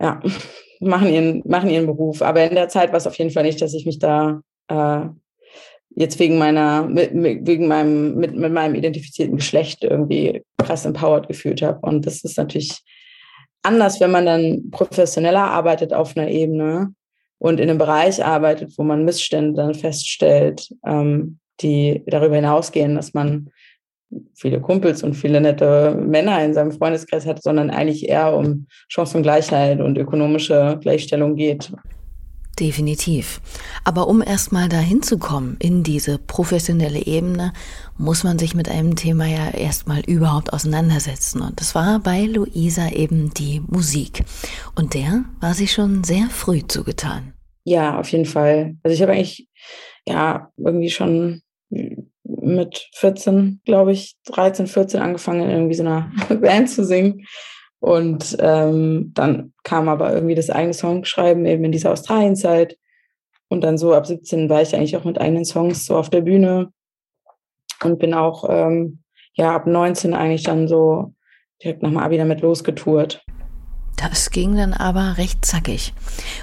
ja, machen ihren, machen ihren Beruf. Aber in der Zeit war es auf jeden Fall nicht, dass ich mich da äh, jetzt wegen meiner, mit, wegen meinem, mit, mit meinem identifizierten Geschlecht irgendwie krass empowered gefühlt habe. Und das ist natürlich anders, wenn man dann professioneller arbeitet auf einer Ebene und in einem Bereich arbeitet, wo man Missstände dann feststellt, ähm, die darüber hinausgehen, dass man viele Kumpels und viele nette Männer in seinem Freundeskreis hat, sondern eigentlich eher um Chancengleichheit und ökonomische Gleichstellung geht. Definitiv. Aber um erstmal dahin zu kommen, in diese professionelle Ebene, muss man sich mit einem Thema ja erstmal überhaupt auseinandersetzen. Und das war bei Luisa eben die Musik. Und der war sie schon sehr früh zugetan. Ja, auf jeden Fall. Also ich habe eigentlich, ja, irgendwie schon mit 14, glaube ich, 13, 14 angefangen, in irgendwie so einer Band zu singen. Und ähm, dann kam aber irgendwie das eigene Songschreiben eben in dieser Australienzeit. Und dann so ab 17 war ich eigentlich auch mit eigenen Songs so auf der Bühne und bin auch ähm, ja ab 19 eigentlich dann so direkt nach dem Abi damit losgetourt. Das ging dann aber recht zackig.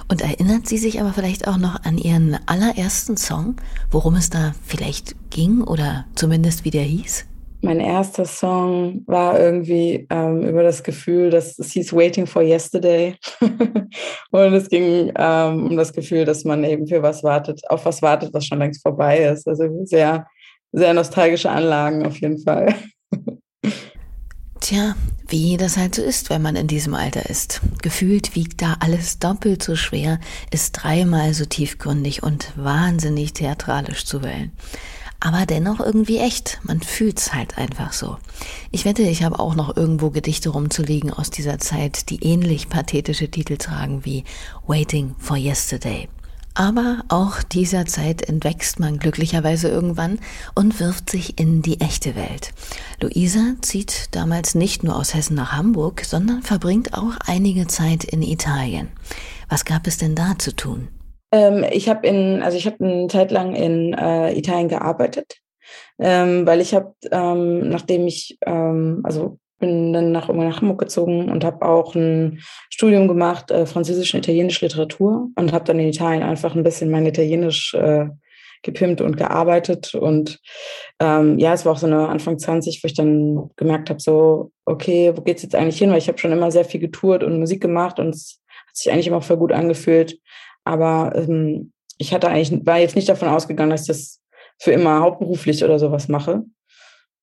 Und erinnert sie sich aber vielleicht auch noch an ihren allerersten Song, worum es da vielleicht ging oder zumindest wie der hieß? Mein erster Song war irgendwie ähm, über das Gefühl, dass es hieß Waiting for Yesterday. und es ging ähm, um das Gefühl, dass man eben für was wartet, auf was wartet, was schon längst vorbei ist. Also sehr, sehr nostalgische Anlagen auf jeden Fall. Tja, wie das halt so ist, wenn man in diesem Alter ist. Gefühlt wiegt da alles doppelt so schwer, ist dreimal so tiefgründig und wahnsinnig theatralisch zu wählen aber dennoch irgendwie echt. Man fühlt's halt einfach so. Ich wette, ich habe auch noch irgendwo Gedichte rumzuliegen aus dieser Zeit, die ähnlich pathetische Titel tragen wie Waiting for Yesterday. Aber auch dieser Zeit entwächst man glücklicherweise irgendwann und wirft sich in die echte Welt. Luisa zieht damals nicht nur aus Hessen nach Hamburg, sondern verbringt auch einige Zeit in Italien. Was gab es denn da zu tun? Ähm, ich habe in, also ich habe eine Zeit lang in äh, Italien gearbeitet, ähm, weil ich habe, ähm, nachdem ich, ähm, also bin dann nach, nach Hamburg gezogen und habe auch ein Studium gemacht, äh, Französische und Italienische Literatur und habe dann in Italien einfach ein bisschen mein Italienisch äh, gepimpt und gearbeitet. Und ähm, ja, es war auch so eine Anfang 20, wo ich dann gemerkt habe, so, okay, wo geht's jetzt eigentlich hin? Weil ich habe schon immer sehr viel getourt und Musik gemacht und es hat sich eigentlich immer voll gut angefühlt, aber ähm, ich hatte eigentlich, war jetzt nicht davon ausgegangen, dass ich das für immer hauptberuflich oder sowas mache.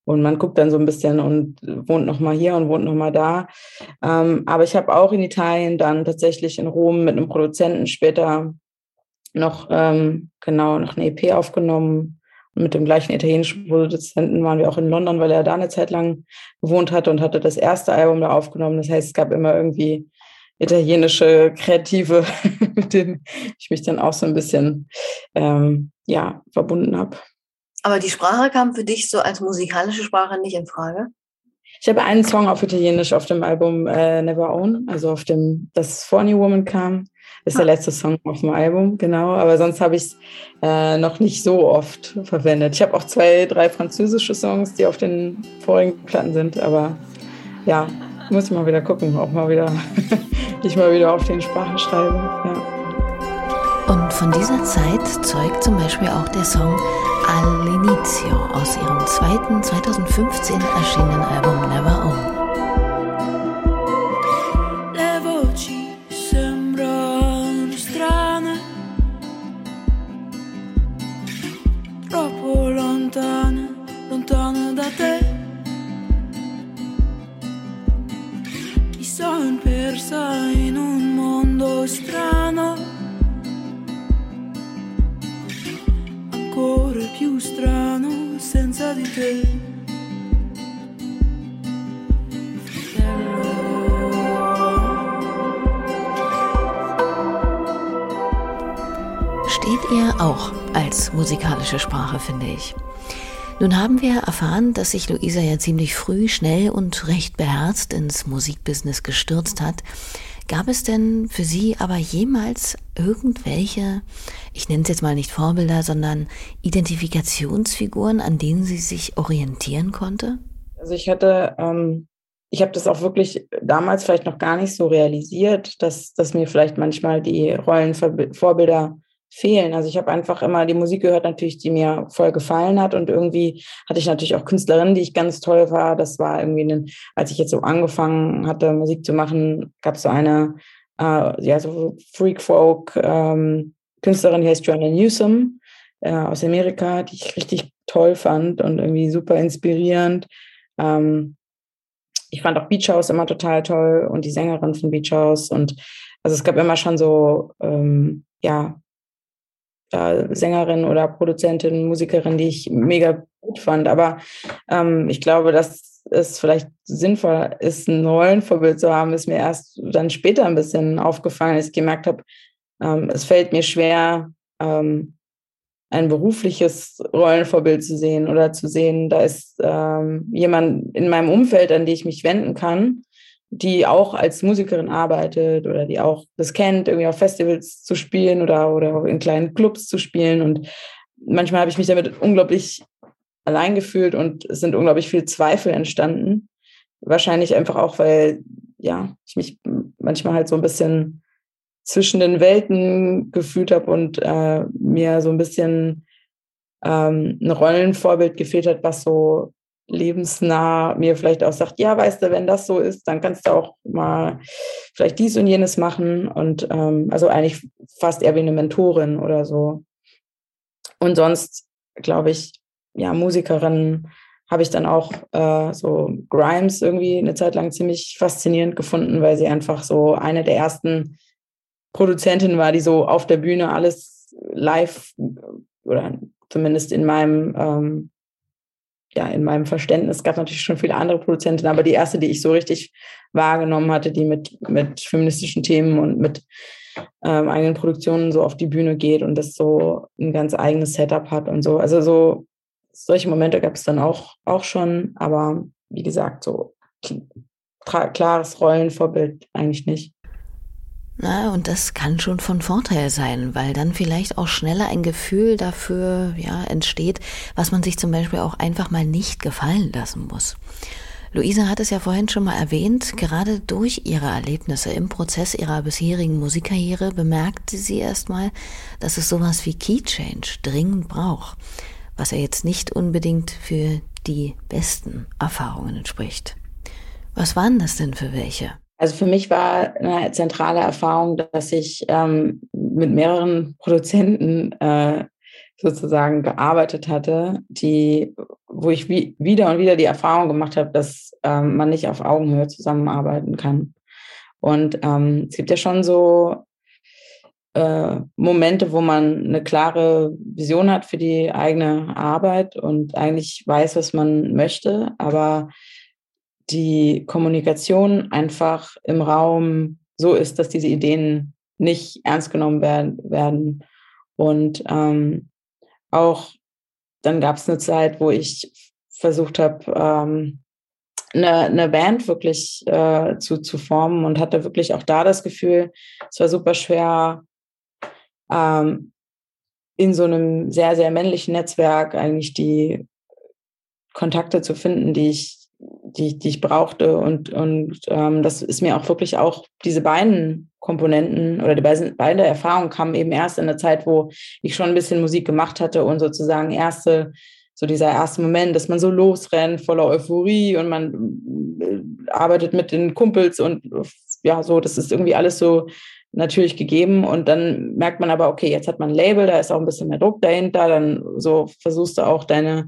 Und man guckt dann so ein bisschen und wohnt noch mal hier und wohnt noch mal da. Ähm, aber ich habe auch in Italien dann tatsächlich in Rom mit einem Produzenten später noch ähm, genau noch eine EP aufgenommen. Und mit dem gleichen italienischen Produzenten waren wir auch in London, weil er da eine Zeit lang gewohnt hatte und hatte das erste Album da aufgenommen. Das heißt, es gab immer irgendwie italienische Kreative, mit denen ich mich dann auch so ein bisschen ähm, ja, verbunden habe. Aber die Sprache kam für dich so als musikalische Sprache nicht in Frage? Ich habe einen Song auf Italienisch auf dem Album äh, Never Own, also auf dem, das New Woman kam. Das ist ah. der letzte Song auf dem Album, genau. Aber sonst habe ich es äh, noch nicht so oft verwendet. Ich habe auch zwei, drei französische Songs, die auf den vorigen Platten sind. Aber ja, muss ich mal wieder gucken, auch mal wieder ich mal wieder auf den Sprachen schreibe. Ja. Und von dieser Zeit zeugt zum Beispiel auch der Song All'inizio aus ihrem zweiten 2015 erschienenen Album Never Own. Musikalische Sprache, finde ich. Nun haben wir erfahren, dass sich Luisa ja ziemlich früh, schnell und recht beherzt ins Musikbusiness gestürzt hat. Gab es denn für Sie aber jemals irgendwelche, ich nenne es jetzt mal nicht Vorbilder, sondern Identifikationsfiguren, an denen sie sich orientieren konnte? Also ich hatte ähm, ich habe das auch wirklich damals vielleicht noch gar nicht so realisiert, dass, dass mir vielleicht manchmal die Rollenvorbilder fehlen. Also ich habe einfach immer die Musik gehört, natürlich, die mir voll gefallen hat. Und irgendwie hatte ich natürlich auch Künstlerinnen, die ich ganz toll war. Das war irgendwie, ein, als ich jetzt so angefangen hatte, Musik zu machen, gab es so eine, äh, ja, so Freak Folk ähm, Künstlerin, die heißt Joanna Newsom äh, aus Amerika, die ich richtig toll fand und irgendwie super inspirierend. Ähm, ich fand auch Beach House immer total toll und die Sängerin von Beach House. Und also es gab immer schon so, ähm, ja, äh, Sängerin oder Produzentin, Musikerin, die ich mega gut fand. Aber ähm, ich glaube, dass es vielleicht sinnvoll ist, ein Rollenvorbild zu haben, ist mir erst dann später ein bisschen aufgefallen, als ich gemerkt habe, ähm, es fällt mir schwer, ähm, ein berufliches Rollenvorbild zu sehen oder zu sehen, da ist ähm, jemand in meinem Umfeld, an die ich mich wenden kann, die auch als Musikerin arbeitet oder die auch das kennt, irgendwie auf Festivals zu spielen oder, oder auch in kleinen Clubs zu spielen. Und manchmal habe ich mich damit unglaublich allein gefühlt und es sind unglaublich viele Zweifel entstanden. Wahrscheinlich einfach auch, weil ja, ich mich manchmal halt so ein bisschen zwischen den Welten gefühlt habe und äh, mir so ein bisschen ähm, ein Rollenvorbild gefehlt hat, was so lebensnah mir vielleicht auch sagt, ja, weißt du, wenn das so ist, dann kannst du auch mal vielleicht dies und jenes machen und ähm, also eigentlich fast eher wie eine Mentorin oder so. Und sonst, glaube ich, ja, Musikerin habe ich dann auch äh, so Grimes irgendwie eine Zeit lang ziemlich faszinierend gefunden, weil sie einfach so eine der ersten Produzentin war, die so auf der Bühne alles live oder zumindest in meinem ähm, ja, in meinem Verständnis gab es natürlich schon viele andere Produzentinnen, aber die erste, die ich so richtig wahrgenommen hatte, die mit, mit feministischen Themen und mit ähm, eigenen Produktionen so auf die Bühne geht und das so ein ganz eigenes Setup hat und so. Also so solche Momente gab es dann auch, auch schon, aber wie gesagt, so klares Rollenvorbild eigentlich nicht. Na, und das kann schon von Vorteil sein, weil dann vielleicht auch schneller ein Gefühl dafür ja, entsteht, was man sich zum Beispiel auch einfach mal nicht gefallen lassen muss. Luisa hat es ja vorhin schon mal erwähnt, gerade durch ihre Erlebnisse im Prozess ihrer bisherigen Musikkarriere bemerkte sie erstmal, dass es sowas wie Key Change dringend braucht, was ja jetzt nicht unbedingt für die besten Erfahrungen entspricht. Was waren das denn für welche? Also für mich war eine zentrale Erfahrung, dass ich ähm, mit mehreren Produzenten äh, sozusagen gearbeitet hatte, die, wo ich wie, wieder und wieder die Erfahrung gemacht habe, dass ähm, man nicht auf Augenhöhe zusammenarbeiten kann. Und ähm, es gibt ja schon so äh, Momente, wo man eine klare Vision hat für die eigene Arbeit und eigentlich weiß, was man möchte, aber die Kommunikation einfach im Raum so ist, dass diese Ideen nicht ernst genommen werden. werden. Und ähm, auch dann gab es eine Zeit, wo ich versucht habe, ähm, eine, eine Band wirklich äh, zu, zu formen und hatte wirklich auch da das Gefühl, es war super schwer, ähm, in so einem sehr, sehr männlichen Netzwerk eigentlich die Kontakte zu finden, die ich die, die ich brauchte. Und, und ähm, das ist mir auch wirklich auch diese beiden Komponenten oder die beiden, beide Erfahrungen kamen eben erst in der Zeit, wo ich schon ein bisschen Musik gemacht hatte und sozusagen erste, so dieser erste Moment, dass man so losrennt, voller Euphorie und man äh, arbeitet mit den Kumpels und ja, so, das ist irgendwie alles so natürlich gegeben und dann merkt man aber, okay, jetzt hat man ein Label, da ist auch ein bisschen mehr Druck dahinter, dann so versuchst du auch deine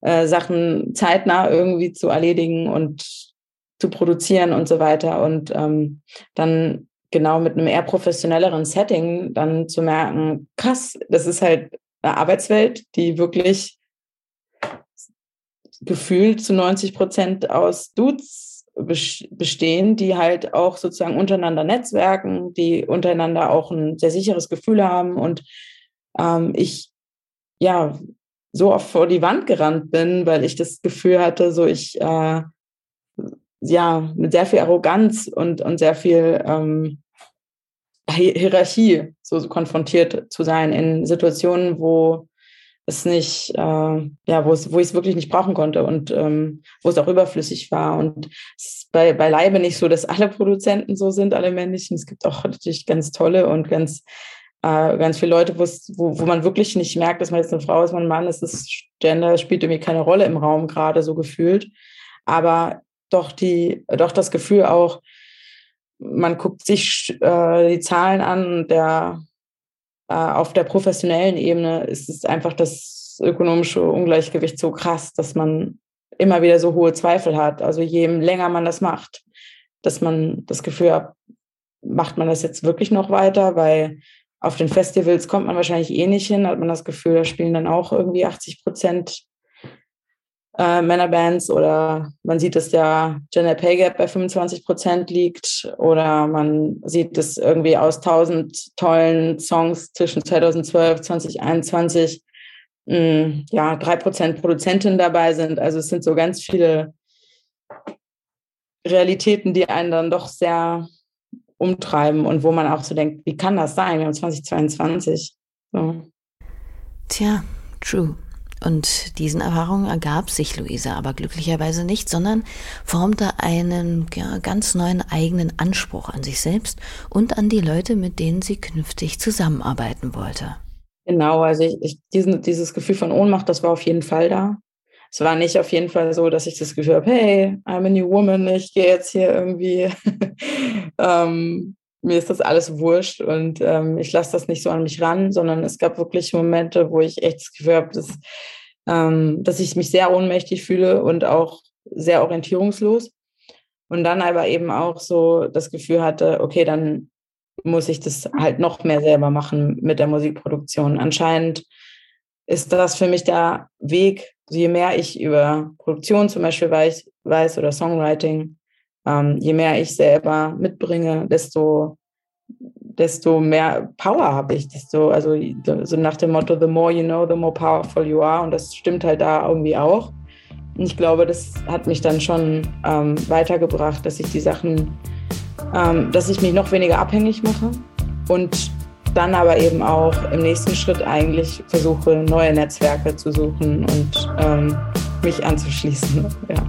äh, Sachen zeitnah irgendwie zu erledigen und zu produzieren und so weiter. Und ähm, dann genau mit einem eher professionelleren Setting dann zu merken, krass, das ist halt eine Arbeitswelt, die wirklich gefühlt zu 90 Prozent aus Dudes bestehen, die halt auch sozusagen untereinander netzwerken, die untereinander auch ein sehr sicheres Gefühl haben. Und ähm, ich ja so oft vor die Wand gerannt bin, weil ich das Gefühl hatte, so ich äh, ja mit sehr viel Arroganz und, und sehr viel ähm, Hierarchie so, konfrontiert zu sein in Situationen, wo es nicht, äh, ja, wo es, wo ich es wirklich nicht brauchen konnte und ähm, wo es auch überflüssig war. Und es ist bei, beileibe nicht so, dass alle Produzenten so sind, alle männlichen. Es gibt auch natürlich ganz tolle und ganz, äh, ganz viele Leute, wo, wo man wirklich nicht merkt, dass man jetzt eine Frau ist, man ein Mann ist. Das Gender spielt irgendwie keine Rolle im Raum gerade so gefühlt. Aber doch die, doch das Gefühl auch, man guckt sich äh, die Zahlen an der äh, auf der professionellen Ebene ist es einfach das ökonomische Ungleichgewicht so krass, dass man immer wieder so hohe Zweifel hat. Also je länger man das macht, dass man das Gefühl hat, macht man das jetzt wirklich noch weiter, weil auf den Festivals kommt man wahrscheinlich eh nicht hin, hat man das Gefühl, da spielen dann auch irgendwie 80 Prozent äh, Männerbands oder man sieht, dass der Gender Pay Gap bei 25 Prozent liegt oder man sieht, dass irgendwie aus 1000 tollen Songs zwischen 2012 und 2021 mh, ja, drei Prozent Produzentinnen dabei sind. Also es sind so ganz viele Realitäten, die einen dann doch sehr umtreiben und wo man auch so denkt, wie kann das sein? Wir haben 2022. So. Tja, true. Und diesen Erfahrungen ergab sich Luisa aber glücklicherweise nicht, sondern formte einen ja, ganz neuen eigenen Anspruch an sich selbst und an die Leute, mit denen sie künftig zusammenarbeiten wollte. Genau, also ich, ich, diesen, dieses Gefühl von Ohnmacht, das war auf jeden Fall da. Es war nicht auf jeden Fall so, dass ich das Gefühl habe, hey, I'm a new woman, ich gehe jetzt hier irgendwie ähm, mir ist das alles wurscht und ähm, ich lasse das nicht so an mich ran, sondern es gab wirklich Momente, wo ich echt das Gefühl habe, dass, ähm, dass ich mich sehr ohnmächtig fühle und auch sehr orientierungslos. Und dann aber eben auch so das Gefühl hatte, okay, dann muss ich das halt noch mehr selber machen mit der Musikproduktion. Anscheinend ist das für mich der Weg, je mehr ich über Produktion zum Beispiel weiß, weiß oder Songwriting, ähm, je mehr ich selber mitbringe, desto, desto mehr Power habe ich. Desto, also so nach dem Motto, the more you know, the more powerful you are. Und das stimmt halt da irgendwie auch. Und ich glaube, das hat mich dann schon ähm, weitergebracht, dass ich die Sachen, ähm, dass ich mich noch weniger abhängig mache und dann aber eben auch im nächsten Schritt eigentlich versuche, neue Netzwerke zu suchen und ähm, mich anzuschließen. Ja.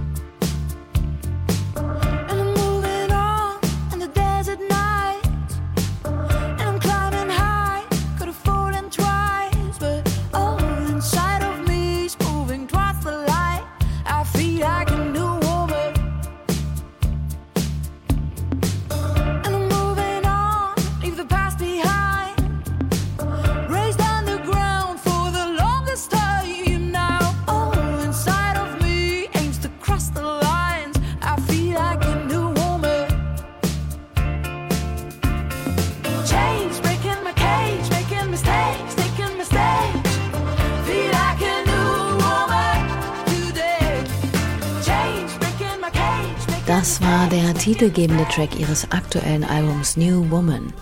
Titelgebende Track ihres aktuellen Albums New Woman,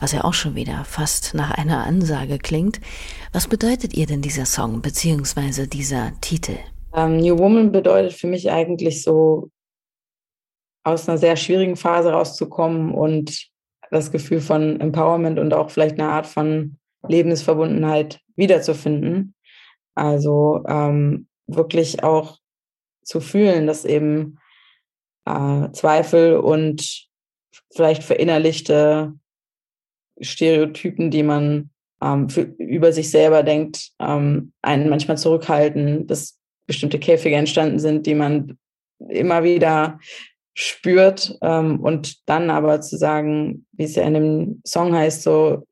was ja auch schon wieder fast nach einer Ansage klingt. Was bedeutet ihr denn dieser Song bzw. dieser Titel? Um, ähm, New Woman bedeutet für mich eigentlich so aus einer sehr schwierigen Phase rauszukommen und das Gefühl von Empowerment und auch vielleicht eine Art von Lebensverbundenheit wiederzufinden. Also ähm, wirklich auch zu fühlen, dass eben äh, Zweifel und vielleicht verinnerlichte Stereotypen, die man ähm, für, über sich selber denkt, ähm, einen manchmal zurückhalten, dass bestimmte Käfige entstanden sind, die man immer wieder spürt ähm, und dann aber zu sagen, wie es ja in dem Song heißt, so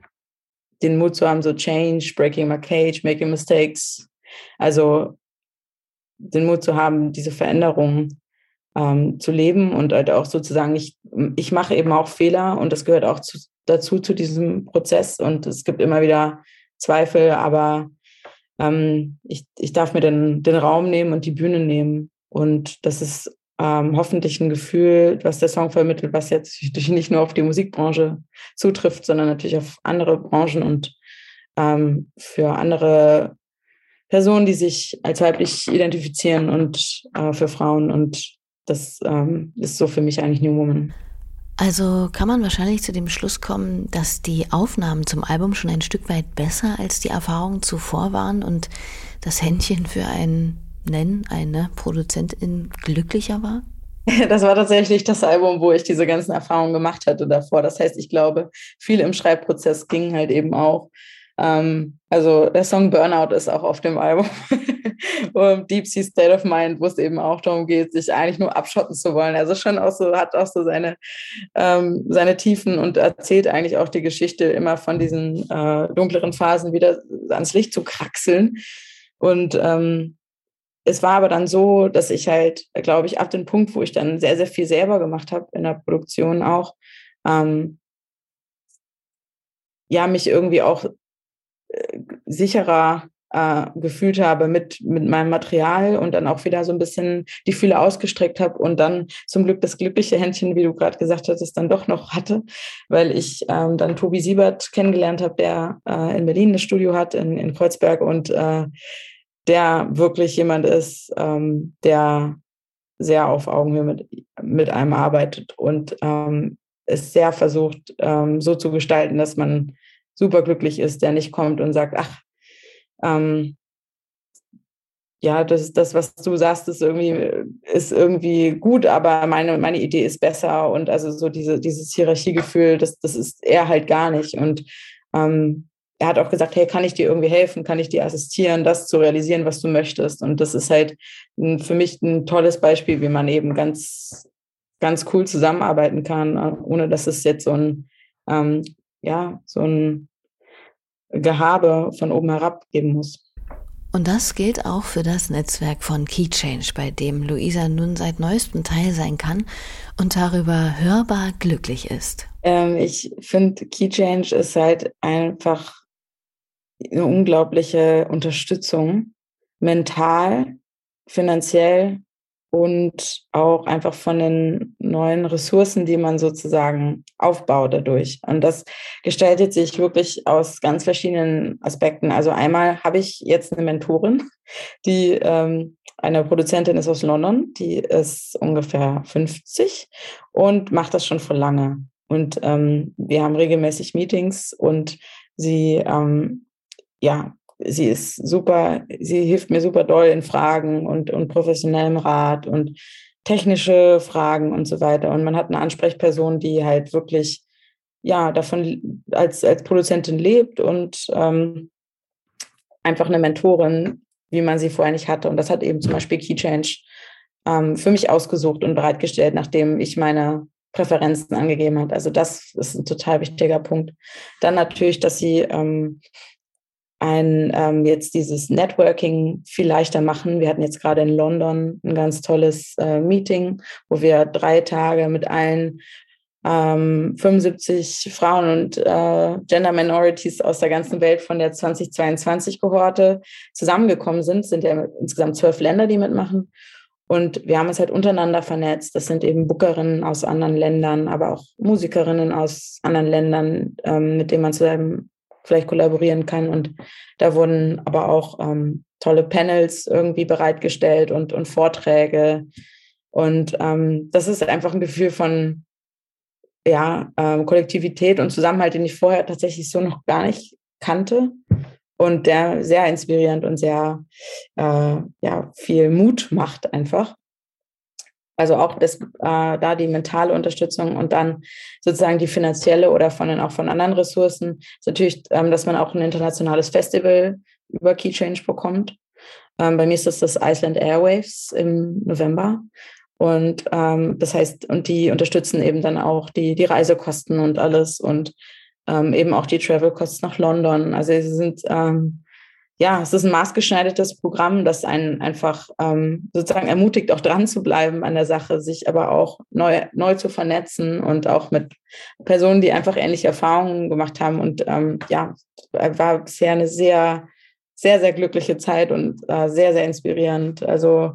den Mut zu haben, so Change, Breaking my cage, Making mistakes, also den Mut zu haben, diese Veränderungen ähm, zu leben und halt auch sozusagen, ich, ich mache eben auch Fehler und das gehört auch zu, dazu zu diesem Prozess und es gibt immer wieder Zweifel, aber ähm, ich, ich darf mir den, den Raum nehmen und die Bühne nehmen und das ist ähm, hoffentlich ein Gefühl, was der Song vermittelt, was jetzt nicht nur auf die Musikbranche zutrifft, sondern natürlich auf andere Branchen und ähm, für andere Personen, die sich als weiblich identifizieren und äh, für Frauen und das ähm, ist so für mich eigentlich New Woman. Also kann man wahrscheinlich zu dem Schluss kommen, dass die Aufnahmen zum Album schon ein Stück weit besser als die Erfahrungen zuvor waren und das Händchen für einen Nennen, eine Produzentin glücklicher war? Das war tatsächlich das Album, wo ich diese ganzen Erfahrungen gemacht hatte davor. Das heißt, ich glaube, viel im Schreibprozess ging halt eben auch. Ähm, also der Song Burnout ist auch auf dem Album. Deep Sea State of Mind, wo es eben auch darum geht, sich eigentlich nur abschotten zu wollen. Also schon auch so, hat auch so seine, ähm, seine Tiefen und erzählt eigentlich auch die Geschichte immer von diesen äh, dunkleren Phasen wieder ans Licht zu kraxeln. Und ähm, es war aber dann so, dass ich halt, glaube ich, ab dem Punkt, wo ich dann sehr, sehr viel selber gemacht habe in der Produktion auch, ähm, ja, mich irgendwie auch sicherer äh, gefühlt habe mit, mit meinem Material und dann auch wieder so ein bisschen die Fühle ausgestreckt habe und dann zum Glück das glückliche Händchen, wie du gerade gesagt hattest, dann doch noch hatte, weil ich ähm, dann Tobi Siebert kennengelernt habe, der äh, in Berlin das Studio hat, in, in Kreuzberg und äh, der wirklich jemand ist, ähm, der sehr auf Augenhöhe mit, mit einem arbeitet und ähm, es sehr versucht, ähm, so zu gestalten, dass man super glücklich ist, der nicht kommt und sagt, ach, ähm, ja, das das, was du sagst, ist irgendwie, ist irgendwie gut, aber meine, meine Idee ist besser. Und also so diese, dieses Hierarchiegefühl, das, das ist er halt gar nicht. Und ähm, er hat auch gesagt, hey, kann ich dir irgendwie helfen? Kann ich dir assistieren, das zu realisieren, was du möchtest? Und das ist halt für mich ein tolles Beispiel, wie man eben ganz, ganz cool zusammenarbeiten kann, ohne dass es jetzt so ein, ähm, ja, so ein Gehabe von oben herab geben muss. Und das gilt auch für das Netzwerk von KeyChange, bei dem Luisa nun seit neuestem Teil sein kann und darüber hörbar glücklich ist. Ähm, ich finde, KeyChange ist halt einfach eine unglaubliche Unterstützung, mental, finanziell und auch einfach von den neuen Ressourcen, die man sozusagen aufbaut dadurch. Und das gestaltet sich wirklich aus ganz verschiedenen Aspekten. Also einmal habe ich jetzt eine Mentorin, die ähm, eine Produzentin ist aus London, die ist ungefähr 50 und macht das schon vor lange. Und ähm, wir haben regelmäßig Meetings und sie ähm, ja, sie ist super, sie hilft mir super doll in Fragen und, und professionellem Rat und technische Fragen und so weiter. Und man hat eine Ansprechperson, die halt wirklich ja davon als, als Produzentin lebt und ähm, einfach eine Mentorin, wie man sie vorher nicht hatte. Und das hat eben zum Beispiel KeyChange ähm, für mich ausgesucht und bereitgestellt, nachdem ich meine Präferenzen angegeben habe. Also das ist ein total wichtiger Punkt. Dann natürlich, dass sie ähm, ein ähm, jetzt dieses Networking viel leichter machen. Wir hatten jetzt gerade in London ein ganz tolles äh, Meeting, wo wir drei Tage mit allen ähm, 75 Frauen und äh, Gender Minorities aus der ganzen Welt von der 2022 Kohorte zusammengekommen sind. Es sind ja insgesamt zwölf Länder, die mitmachen. Und wir haben uns halt untereinander vernetzt. Das sind eben Bookerinnen aus anderen Ländern, aber auch Musikerinnen aus anderen Ländern, ähm, mit denen man zusammen vielleicht kollaborieren kann. Und da wurden aber auch ähm, tolle Panels irgendwie bereitgestellt und, und Vorträge. Und ähm, das ist einfach ein Gefühl von ja, ähm, Kollektivität und Zusammenhalt, den ich vorher tatsächlich so noch gar nicht kannte. Und der sehr inspirierend und sehr äh, ja, viel Mut macht einfach. Also auch das, äh, da die mentale Unterstützung und dann sozusagen die finanzielle oder von den, auch von anderen Ressourcen ist natürlich, ähm, dass man auch ein internationales Festival über Key Change bekommt. Ähm, bei mir ist das das Iceland Airwaves im November. Und ähm, das heißt, und die unterstützen eben dann auch die, die Reisekosten und alles und ähm, eben auch die Travelkosten nach London. Also sie sind ähm, ja, es ist ein maßgeschneidertes Programm, das einen einfach ähm, sozusagen ermutigt, auch dran zu bleiben an der Sache, sich aber auch neu, neu zu vernetzen und auch mit Personen, die einfach ähnliche Erfahrungen gemacht haben. Und ähm, ja, war bisher eine sehr, sehr, sehr glückliche Zeit und äh, sehr, sehr inspirierend. Also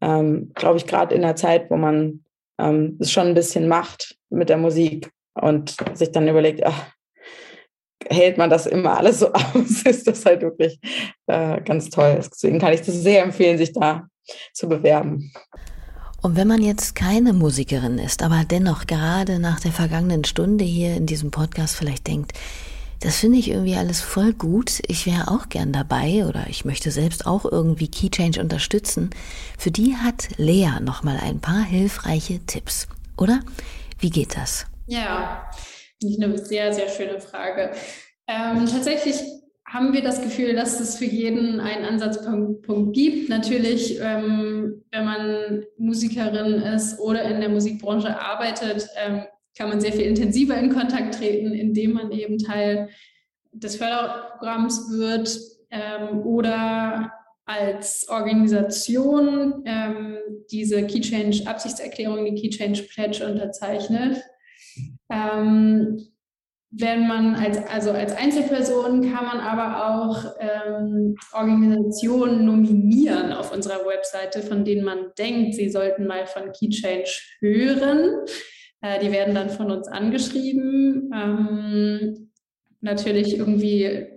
ähm, glaube ich, gerade in der Zeit, wo man ähm, es schon ein bisschen macht mit der Musik und sich dann überlegt, ach, hält man das immer alles so aus, ist das halt wirklich äh, ganz toll. Deswegen kann ich das sehr empfehlen, sich da zu bewerben. Und wenn man jetzt keine Musikerin ist, aber dennoch gerade nach der vergangenen Stunde hier in diesem Podcast vielleicht denkt, Das finde ich irgendwie alles voll gut. Ich wäre auch gern dabei oder ich möchte selbst auch irgendwie Keychange unterstützen. Für die hat Lea nochmal ein paar hilfreiche Tipps, oder? Wie geht das? Ja, eine sehr, sehr schöne Frage. Ähm, tatsächlich haben wir das Gefühl, dass es für jeden einen Ansatzpunkt gibt. Natürlich, ähm, wenn man Musikerin ist oder in der Musikbranche arbeitet, ähm, kann man sehr viel intensiver in Kontakt treten, indem man eben Teil des Förderprogramms wird ähm, oder als Organisation ähm, diese Key Change Absichtserklärung, die Key Change Pledge unterzeichnet. Ähm, wenn man als, also als Einzelperson kann man aber auch ähm, Organisationen nominieren auf unserer Webseite, von denen man denkt, sie sollten mal von Key hören. Äh, die werden dann von uns angeschrieben. Ähm, natürlich irgendwie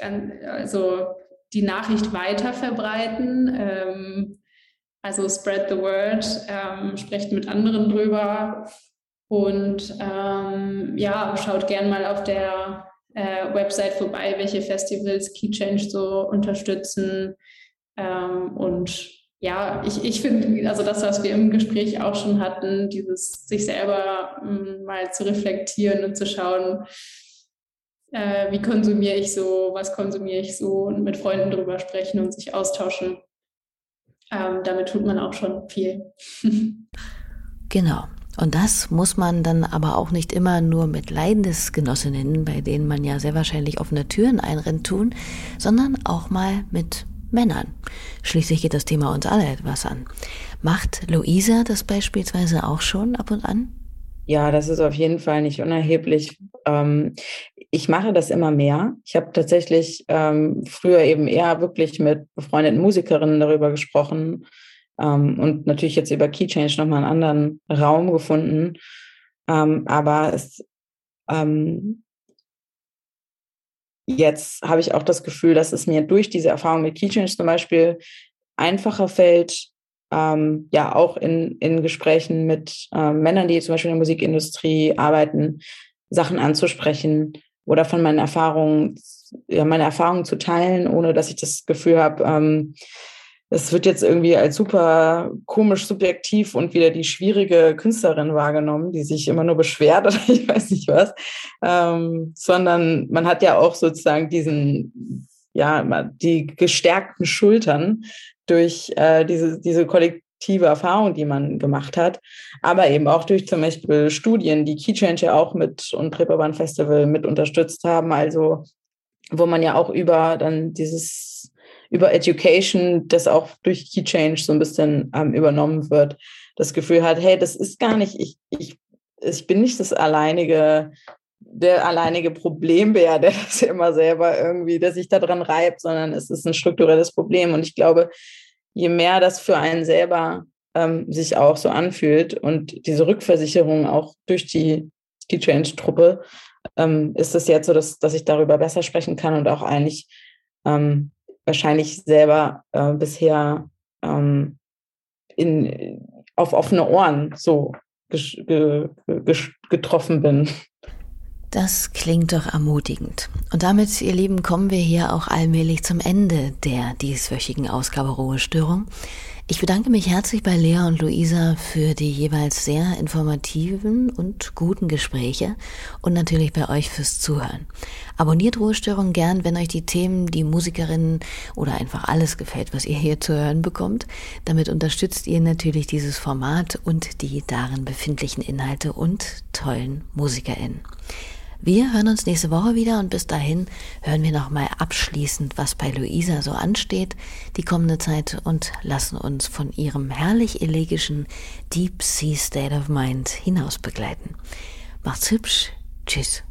also die Nachricht weiter verbreiten. Ähm, also spread the word, ähm, sprecht mit anderen drüber und ähm, ja, schaut gern mal auf der äh, Website vorbei, welche Festivals Key Change so unterstützen. Ähm, und ja, ich, ich finde, also das, was wir im Gespräch auch schon hatten, dieses sich selber ähm, mal zu reflektieren und zu schauen, äh, wie konsumiere ich so, was konsumiere ich so und mit Freunden drüber sprechen und sich austauschen. Ähm, damit tut man auch schon viel. genau. Und das muss man dann aber auch nicht immer nur mit Leidensgenossinnen, bei denen man ja sehr wahrscheinlich offene Türen einrennt, tun, sondern auch mal mit Männern. Schließlich geht das Thema uns alle etwas an. Macht Luisa das beispielsweise auch schon ab und an? Ja, das ist auf jeden Fall nicht unerheblich. Ähm, ich mache das immer mehr. Ich habe tatsächlich ähm, früher eben eher wirklich mit befreundeten Musikerinnen darüber gesprochen und natürlich jetzt über Key Change nochmal einen anderen Raum gefunden. Ähm, aber es, ähm, jetzt habe ich auch das Gefühl, dass es mir durch diese Erfahrung mit Key Change zum Beispiel einfacher fällt, ähm, ja auch in, in Gesprächen mit äh, Männern, die zum Beispiel in der Musikindustrie arbeiten, Sachen anzusprechen oder von meinen Erfahrungen, ja, meine Erfahrungen zu teilen, ohne dass ich das Gefühl habe, ähm, es wird jetzt irgendwie als super komisch subjektiv und wieder die schwierige Künstlerin wahrgenommen, die sich immer nur beschwert oder ich weiß nicht was, ähm, sondern man hat ja auch sozusagen diesen, ja, die gestärkten Schultern durch äh, diese, diese kollektive Erfahrung, die man gemacht hat, aber eben auch durch zum Beispiel Studien, die Key Change ja auch mit und Reeperbahn Festival mit unterstützt haben, also wo man ja auch über dann dieses über Education, das auch durch Key Change so ein bisschen ähm, übernommen wird, das Gefühl hat, hey, das ist gar nicht, ich, ich, ich bin nicht das alleinige, der alleinige Problembär, der das immer selber irgendwie, der sich daran reibt, sondern es ist ein strukturelles Problem. Und ich glaube, je mehr das für einen selber ähm, sich auch so anfühlt und diese Rückversicherung auch durch die Key Change-Truppe, ähm, ist es jetzt so, dass, dass ich darüber besser sprechen kann und auch eigentlich ähm, wahrscheinlich selber äh, bisher ähm, in, auf offene Ohren so getroffen bin. Das klingt doch ermutigend. Und damit, ihr Lieben, kommen wir hier auch allmählich zum Ende der dieswöchigen Ausgabe Ruhestörung. Ich bedanke mich herzlich bei Lea und Luisa für die jeweils sehr informativen und guten Gespräche und natürlich bei euch fürs Zuhören. Abonniert Ruhestörung gern, wenn euch die Themen, die Musikerinnen oder einfach alles gefällt, was ihr hier zu hören bekommt. Damit unterstützt ihr natürlich dieses Format und die darin befindlichen Inhalte und tollen MusikerInnen. Wir hören uns nächste Woche wieder und bis dahin hören wir nochmal abschließend, was bei Luisa so ansteht, die kommende Zeit und lassen uns von ihrem herrlich elegischen Deep Sea State of Mind hinaus begleiten. Macht's hübsch. Tschüss.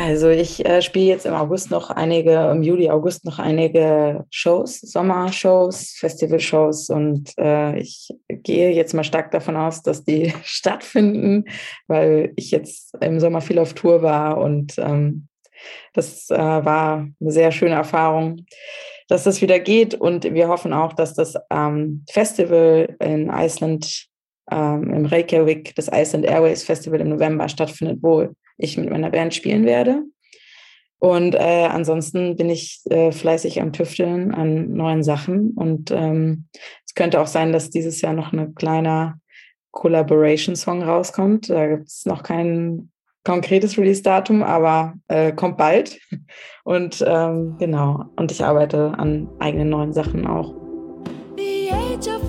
Also ich äh, spiele jetzt im August noch einige, im Juli, August noch einige Shows, Sommershows, Festivalshows und äh, ich gehe jetzt mal stark davon aus, dass die stattfinden, weil ich jetzt im Sommer viel auf Tour war und ähm, das äh, war eine sehr schöne Erfahrung, dass das wieder geht. Und wir hoffen auch, dass das ähm, Festival in Iceland, ähm, im Reykjavik, das Iceland Airways Festival im November stattfindet, wo ich mit meiner Band spielen werde. Und äh, ansonsten bin ich äh, fleißig am Tüfteln an neuen Sachen. Und ähm, es könnte auch sein, dass dieses Jahr noch ein kleiner Collaboration-Song rauskommt. Da gibt es noch kein konkretes Release-Datum, aber äh, kommt bald. Und ähm, genau, und ich arbeite an eigenen neuen Sachen auch. The age of